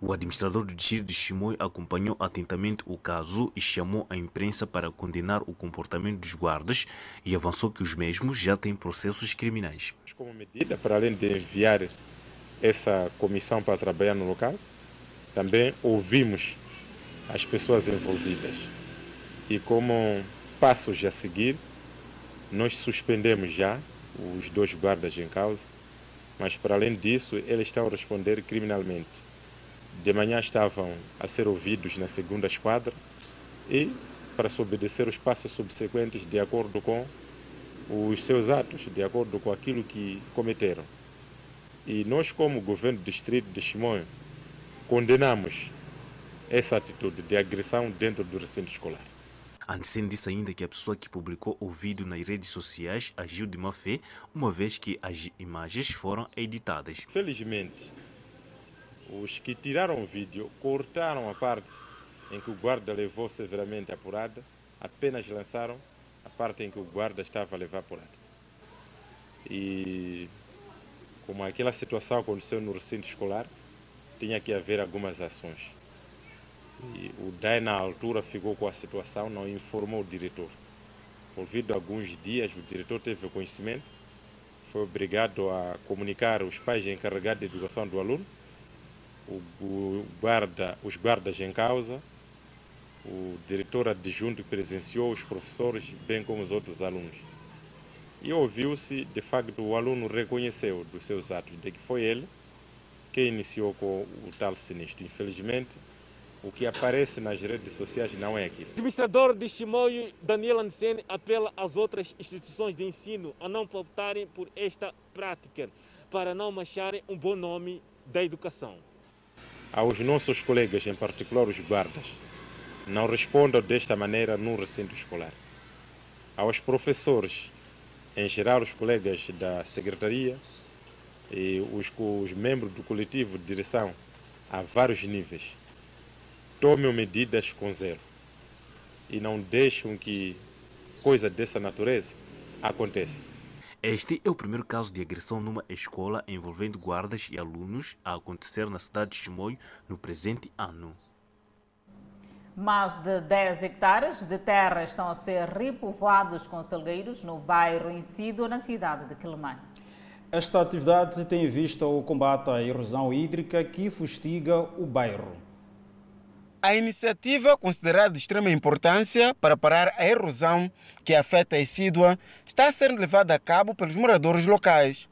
O administrador do distrito de Chimoio acompanhou atentamente o caso e chamou a imprensa para condenar o comportamento dos guardas e avançou que os mesmos já têm processos criminais. Como medida, para além de enviar essa comissão para trabalhar no local, também ouvimos as pessoas envolvidas. E como passos a seguir, nós suspendemos já os dois guardas em causa, mas para além disso, eles estão a responder criminalmente. De manhã estavam a ser ouvidos na segunda esquadra e para se obedecer os passos subsequentes de acordo com os seus atos, de acordo com aquilo que cometeram. E nós, como governo do distrito de Chimoio, condenamos essa atitude de agressão dentro do recinto escolar. Anderson disse ainda que a pessoa que publicou o vídeo nas redes sociais agiu de má fé, uma vez que as imagens foram editadas. Felizmente, os que tiraram o vídeo cortaram a parte em que o guarda levou severamente apurada, apenas lançaram a parte em que o guarda estava a levar apurada. E como aquela situação aconteceu no recinto escolar, tinha que haver algumas ações. E o DAE, na altura, ficou com a situação, não informou o diretor. Ouvido alguns dias, o diretor teve conhecimento, foi obrigado a comunicar os pais encarregados de educação do aluno, o guarda, os guardas em causa, o diretor adjunto presenciou os professores, bem como os outros alunos. E ouviu-se, de facto, o aluno reconheceu dos seus atos de que foi ele que iniciou com o tal sinistro. Infelizmente, o que aparece nas redes sociais não é aquilo. O administrador de Chimoio, Daniel Andersen, apela às outras instituições de ensino a não optarem por esta prática, para não macharem um bom nome da educação. Aos nossos colegas, em particular os guardas, não respondam desta maneira no recinto escolar. Aos professores, em geral os colegas da secretaria e os, os membros do coletivo de direção a vários níveis, tomem medidas com zero e não deixem que coisa dessa natureza aconteça. Este é o primeiro caso de agressão numa escola envolvendo guardas e alunos a acontecer na cidade de Chimoio no presente ano. Mais de 10 hectares de terra estão a ser repovoados com salgueiros no bairro Incido, na cidade de Quelimane. Esta atividade tem em vista o combate à erosão hídrica que fustiga o bairro. A iniciativa, considerada de extrema importância para parar a erosão que afeta a Isídua, está a ser levada a cabo pelos moradores locais.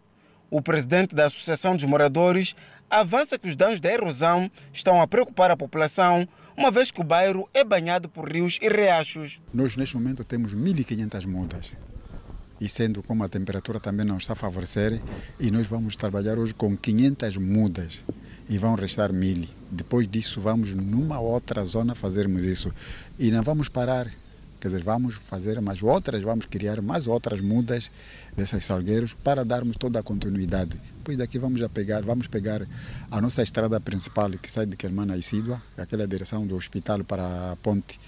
O presidente da Associação dos Moradores avança que os danos da erosão estão a preocupar a população, uma vez que o bairro é banhado por rios e riachos. Nós, neste momento, temos 1.500 mudas. E sendo como a temperatura também não está a favorecer, e nós vamos trabalhar hoje com 500 mudas e vão restar mil. Depois disso, vamos numa outra zona fazermos isso. E não vamos parar. Quer dizer, vamos fazer mais outras, vamos criar mais outras mudas desses salgueiros para darmos toda a continuidade. Depois daqui vamos a pegar, vamos pegar a nossa estrada principal que sai de Quermana e Sidua, aquela direção do hospital para a ponte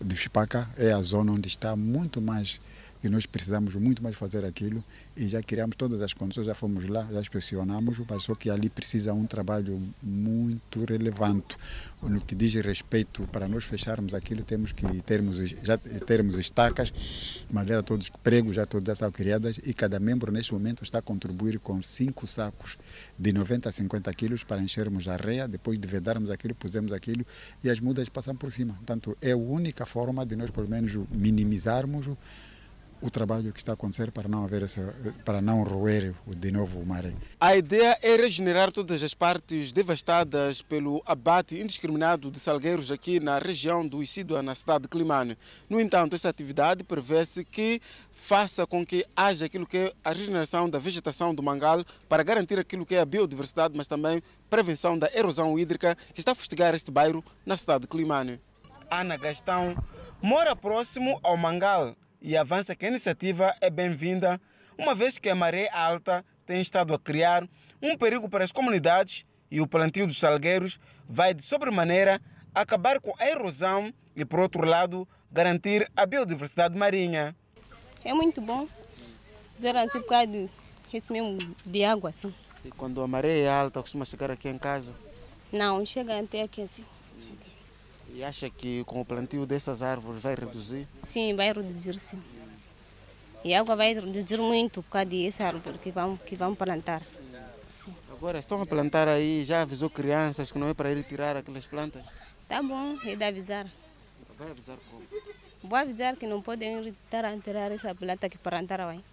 do Chipaca, é a zona onde está muito mais que nós precisamos muito mais fazer aquilo e já criamos todas as condições, já fomos lá, já inspecionamos, mas só que ali precisa um trabalho muito relevante. No que diz respeito, para nós fecharmos aquilo, temos que termos, já termos estacas, madeira todos pregos, já todas são criadas e cada membro neste momento está a contribuir com cinco sacos de 90 a 50 quilos para enchermos a areia, depois de vedarmos aquilo, pusemos aquilo e as mudas passam por cima. Portanto, é a única forma de nós, pelo menos, minimizarmos o trabalho que está a acontecer para não haver essa, para não roer de novo o maré. A ideia é regenerar todas as partes devastadas pelo abate indiscriminado de salgueiros aqui na região do Isidua, na cidade de Climane. No entanto, essa atividade prevê-se que faça com que haja aquilo que é a regeneração da vegetação do mangal para garantir aquilo que é a biodiversidade, mas também prevenção da erosão hídrica que está a fustigar este bairro na cidade de Climane. Ana Gastão mora próximo ao mangal e avança que a iniciativa é bem-vinda, uma vez que a maré alta tem estado a criar um perigo para as comunidades e o plantio dos salgueiros vai de sobremaneira acabar com a erosão e, por outro lado, garantir a biodiversidade marinha. É muito bom, dizer assim, por causa mesmo, de água assim. E quando a maré é alta, costuma chegar aqui em casa? Não, chega até aqui assim. E acha que com o plantio dessas árvores vai reduzir? Sim, vai reduzir sim. E a água vai reduzir muito por causa dessa árvore que vamos, que vamos plantar. Sim. Agora estão a plantar aí, já avisou crianças que não é para ir tirar aquelas plantas? Tá bom, é de avisar. Vai avisar como? Vou avisar que não podem ir tirar essa planta que plantaram aí.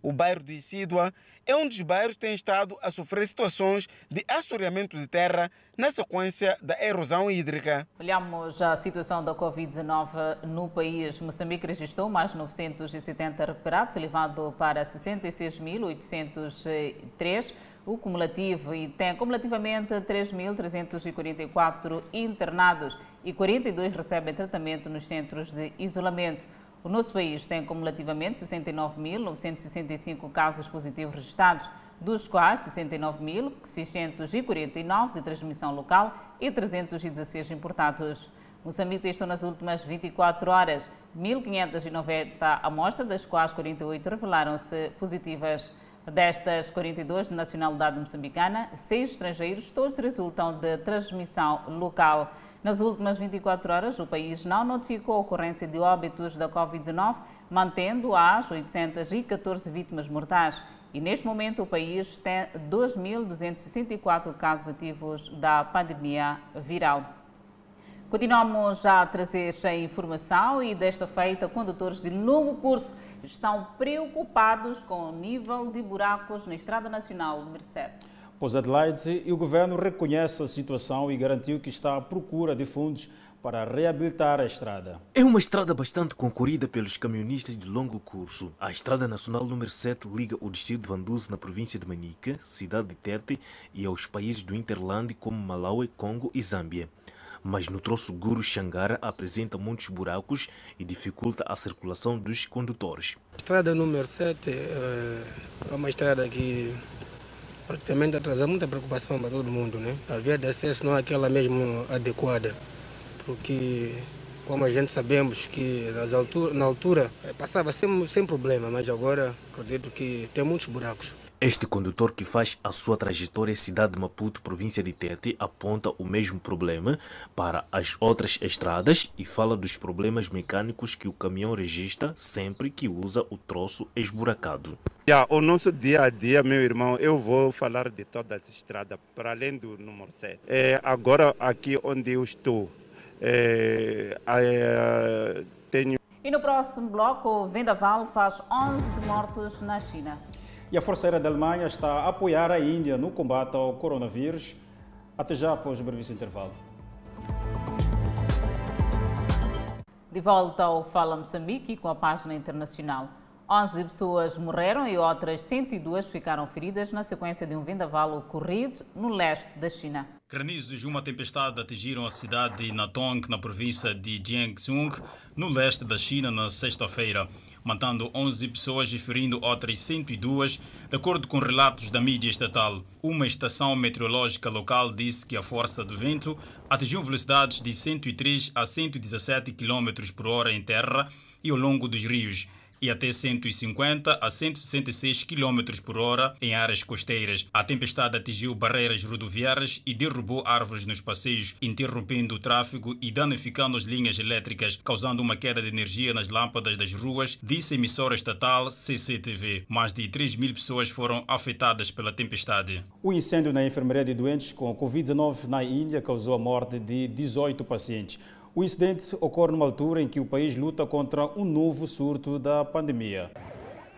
O bairro de Isidua é um dos bairros que tem estado a sofrer situações de assoreamento de terra na sequência da erosão hídrica. Olhamos a situação da Covid-19 no país. Moçambique registrou mais 970 recuperados, elevado para 66.803 o cumulativo e tem cumulativamente 3.344 internados e 42 recebem tratamento nos centros de isolamento. O nosso país tem cumulativamente 69.965 casos positivos registrados, dos quais 69.649 de transmissão local e 316 importados. Moçambique testou nas últimas 24 horas 1.590 amostras, das quais 48 revelaram-se positivas. Destas 42 de nacionalidade moçambicana, seis estrangeiros, todos resultam de transmissão local. Nas últimas 24 horas, o país não notificou a ocorrência de óbitos da Covid-19, mantendo as 814 vítimas mortais. E neste momento o país tem 2.264 casos ativos da pandemia viral. Continuamos a trazer a informação e desta feita, condutores de longo curso estão preocupados com o nível de buracos na Estrada Nacional número 7. Pois Adelaide e o governo reconhece a situação e garantiu que está à procura de fundos para reabilitar a estrada. É uma estrada bastante concorrida pelos caminhonistas de longo curso. A Estrada Nacional número 7 liga o distrito de Vanduze na província de Manica, cidade de Tete e aos países do Interland como Malawi, Congo e Zâmbia. Mas no troço Guru Xangara apresenta muitos buracos e dificulta a circulação dos condutores. A estrada número 7 é uma estrada que praticamente traz muita preocupação para todo mundo. Né? A via de acesso não é aquela mesmo adequada, porque como a gente sabemos que altura, na altura passava sem, sem problema, mas agora acredito que tem muitos buracos. Este condutor que faz a sua trajetória cidade de Maputo, província de Tete, aponta o mesmo problema para as outras estradas e fala dos problemas mecânicos que o caminhão registra sempre que usa o troço esburacado. Yeah, o nosso dia a dia, meu irmão, eu vou falar de todas as estradas, para além do número 7. É, agora, aqui onde eu estou, é, é, tenho. E no próximo bloco, o Vendaval faz 11 mortos na China. E a Força Aérea da Alemanha está a apoiar a Índia no combate ao coronavírus. Até já após o brevíssimo intervalo. De volta ao Fala Moçambique com a página internacional. 11 pessoas morreram e outras 102 ficaram feridas na sequência de um vendaval ocorrido no leste da China. Granizos e uma tempestade atingiram a cidade de Natong, na província de Jiangsu, no leste da China, na sexta-feira, matando 11 pessoas e ferindo outras 102, de acordo com relatos da mídia estatal. Uma estação meteorológica local disse que a força do vento atingiu velocidades de 103 a 117 km por hora em terra e ao longo dos rios e até 150 a 166 km por hora em áreas costeiras. A tempestade atingiu barreiras rodoviárias e derrubou árvores nos passeios, interrompendo o tráfego e danificando as linhas elétricas, causando uma queda de energia nas lâmpadas das ruas, disse a emissora estatal CCTV. Mais de 3 mil pessoas foram afetadas pela tempestade. O incêndio na enfermaria de doentes com Covid-19 na Índia causou a morte de 18 pacientes. O incidente ocorre numa altura em que o país luta contra um novo surto da pandemia.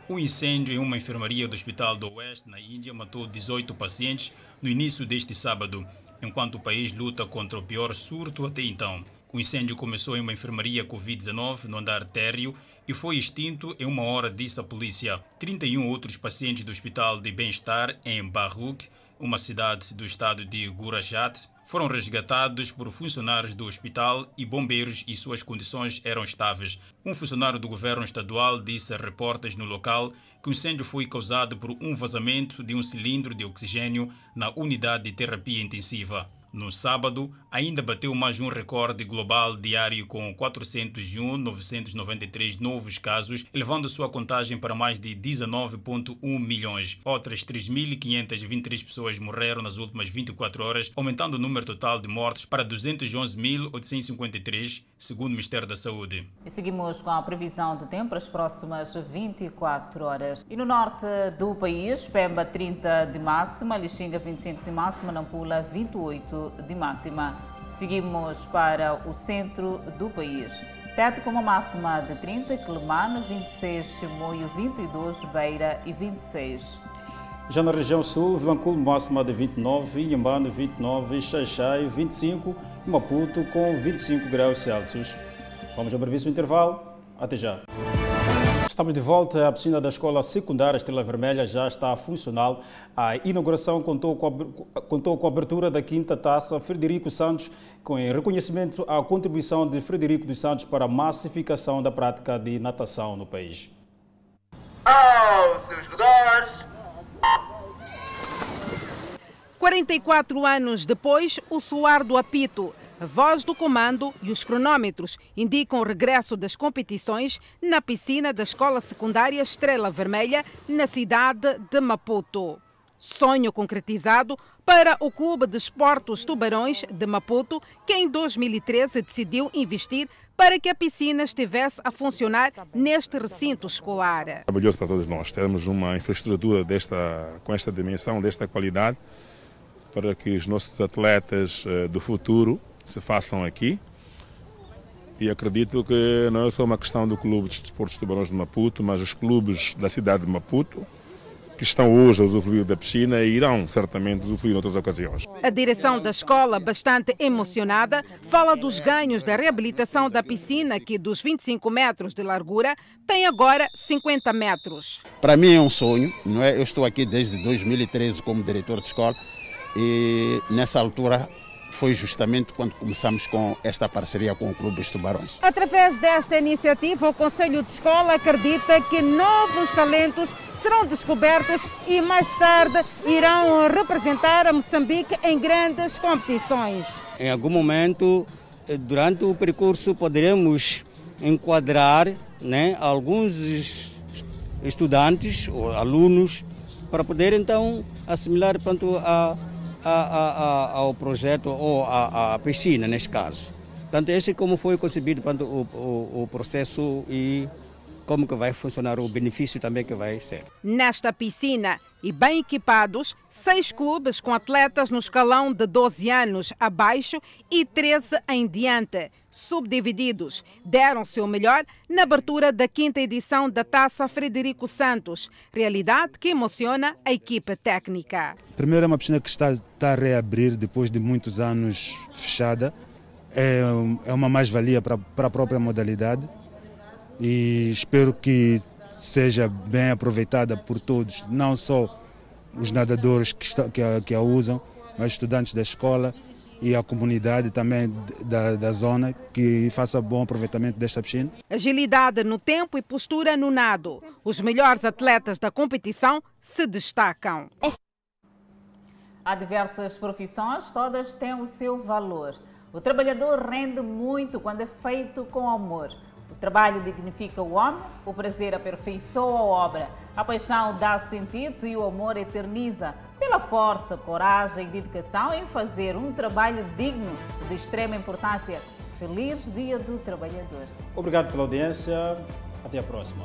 O incêndio em uma enfermaria do Hospital do Oeste, na Índia, matou 18 pacientes no início deste sábado, enquanto o país luta contra o pior surto até então. O incêndio começou em uma enfermaria Covid-19 no andar térreo e foi extinto em uma hora, disse a polícia. 31 outros pacientes do Hospital de Bem-Estar em Barruk, uma cidade do estado de Gurajat, foram resgatados por funcionários do hospital e bombeiros e suas condições eram estáveis. Um funcionário do governo estadual disse a repórteres no local que o incêndio foi causado por um vazamento de um cilindro de oxigênio na unidade de terapia intensiva. No sábado, ainda bateu mais um recorde global diário com 401.993 novos casos, elevando sua contagem para mais de 19,1 milhões. Outras 3.523 pessoas morreram nas últimas 24 horas, aumentando o número total de mortes para 211.853, segundo o Ministério da Saúde. E seguimos com a previsão do tempo para as próximas 24 horas. E no norte do país, Pemba 30 de máxima, Lixinga 25 de máxima, Nampula 28 de máxima. Seguimos para o centro do país. Tete com uma máxima de 30, Quelimane 26, Chimoio 22, Beira e 26. Já na região sul, Vilanculo máxima de 29, Inhambane 29, Xaixai 25 e Maputo com 25 graus Celsius. Vamos ao brevíssimo intervalo. Até já. Estamos de volta. A piscina da Escola Secundária Estrela Vermelha já está funcional. A inauguração contou com a, contou com a abertura da quinta taça Frederico Santos, com reconhecimento à contribuição de Frederico dos Santos para a massificação da prática de natação no país. Aos seus lugares. 44 anos depois, o soar do apito a voz do comando e os cronômetros indicam o regresso das competições na piscina da Escola Secundária Estrela Vermelha, na cidade de Maputo. Sonho concretizado para o Clube de Esportes Tubarões de Maputo, que em 2013 decidiu investir para que a piscina estivesse a funcionar neste recinto escolar. Maravilhoso para todos nós termos uma infraestrutura desta, com esta dimensão, desta qualidade, para que os nossos atletas eh, do futuro se façam aqui. E acredito que não é só uma questão do Clube de Desportos de Tubarões de Maputo, mas os clubes da cidade de Maputo, que estão hoje a usufruir da piscina e irão certamente usufruir em outras ocasiões. A direção da escola, bastante emocionada, fala dos ganhos da reabilitação da piscina, que dos 25 metros de largura tem agora 50 metros. Para mim é um sonho, não é? Eu estou aqui desde 2013 como diretor de escola e nessa altura foi justamente quando começamos com esta parceria com o Clube dos Tubarões. Através desta iniciativa, o Conselho de Escola acredita que novos talentos serão descobertos e mais tarde irão representar a Moçambique em grandes competições. Em algum momento, eh, durante o percurso, poderemos enquadrar né, alguns estudantes ou alunos para poder então assimilar pronto, a a, a, ao projeto ou à piscina, neste caso. Portanto, esse como foi concebido portanto, o, o, o processo e como que vai funcionar o benefício também que vai ser. Nesta piscina e bem equipados, seis clubes com atletas no escalão de 12 anos abaixo e 13 em diante, subdivididos, deram seu melhor na abertura da quinta edição da Taça Frederico Santos, realidade que emociona a equipe técnica. Primeiro é uma piscina que está, está a reabrir depois de muitos anos fechada. É, é uma mais-valia para, para a própria modalidade e espero que seja bem aproveitada por todos, não só os nadadores que, está, que, a, que a usam, mas estudantes da escola e a comunidade também da, da zona que faça bom aproveitamento desta piscina. Agilidade no tempo e postura no nado. Os melhores atletas da competição se destacam. Há diversas profissões, todas têm o seu valor. O trabalhador rende muito quando é feito com amor. O trabalho dignifica o homem, o prazer aperfeiçoa a obra, a paixão dá sentido e o amor eterniza pela força, coragem e dedicação em fazer um trabalho digno de extrema importância. Feliz Dia do Trabalhador. Obrigado pela audiência. Até a próxima.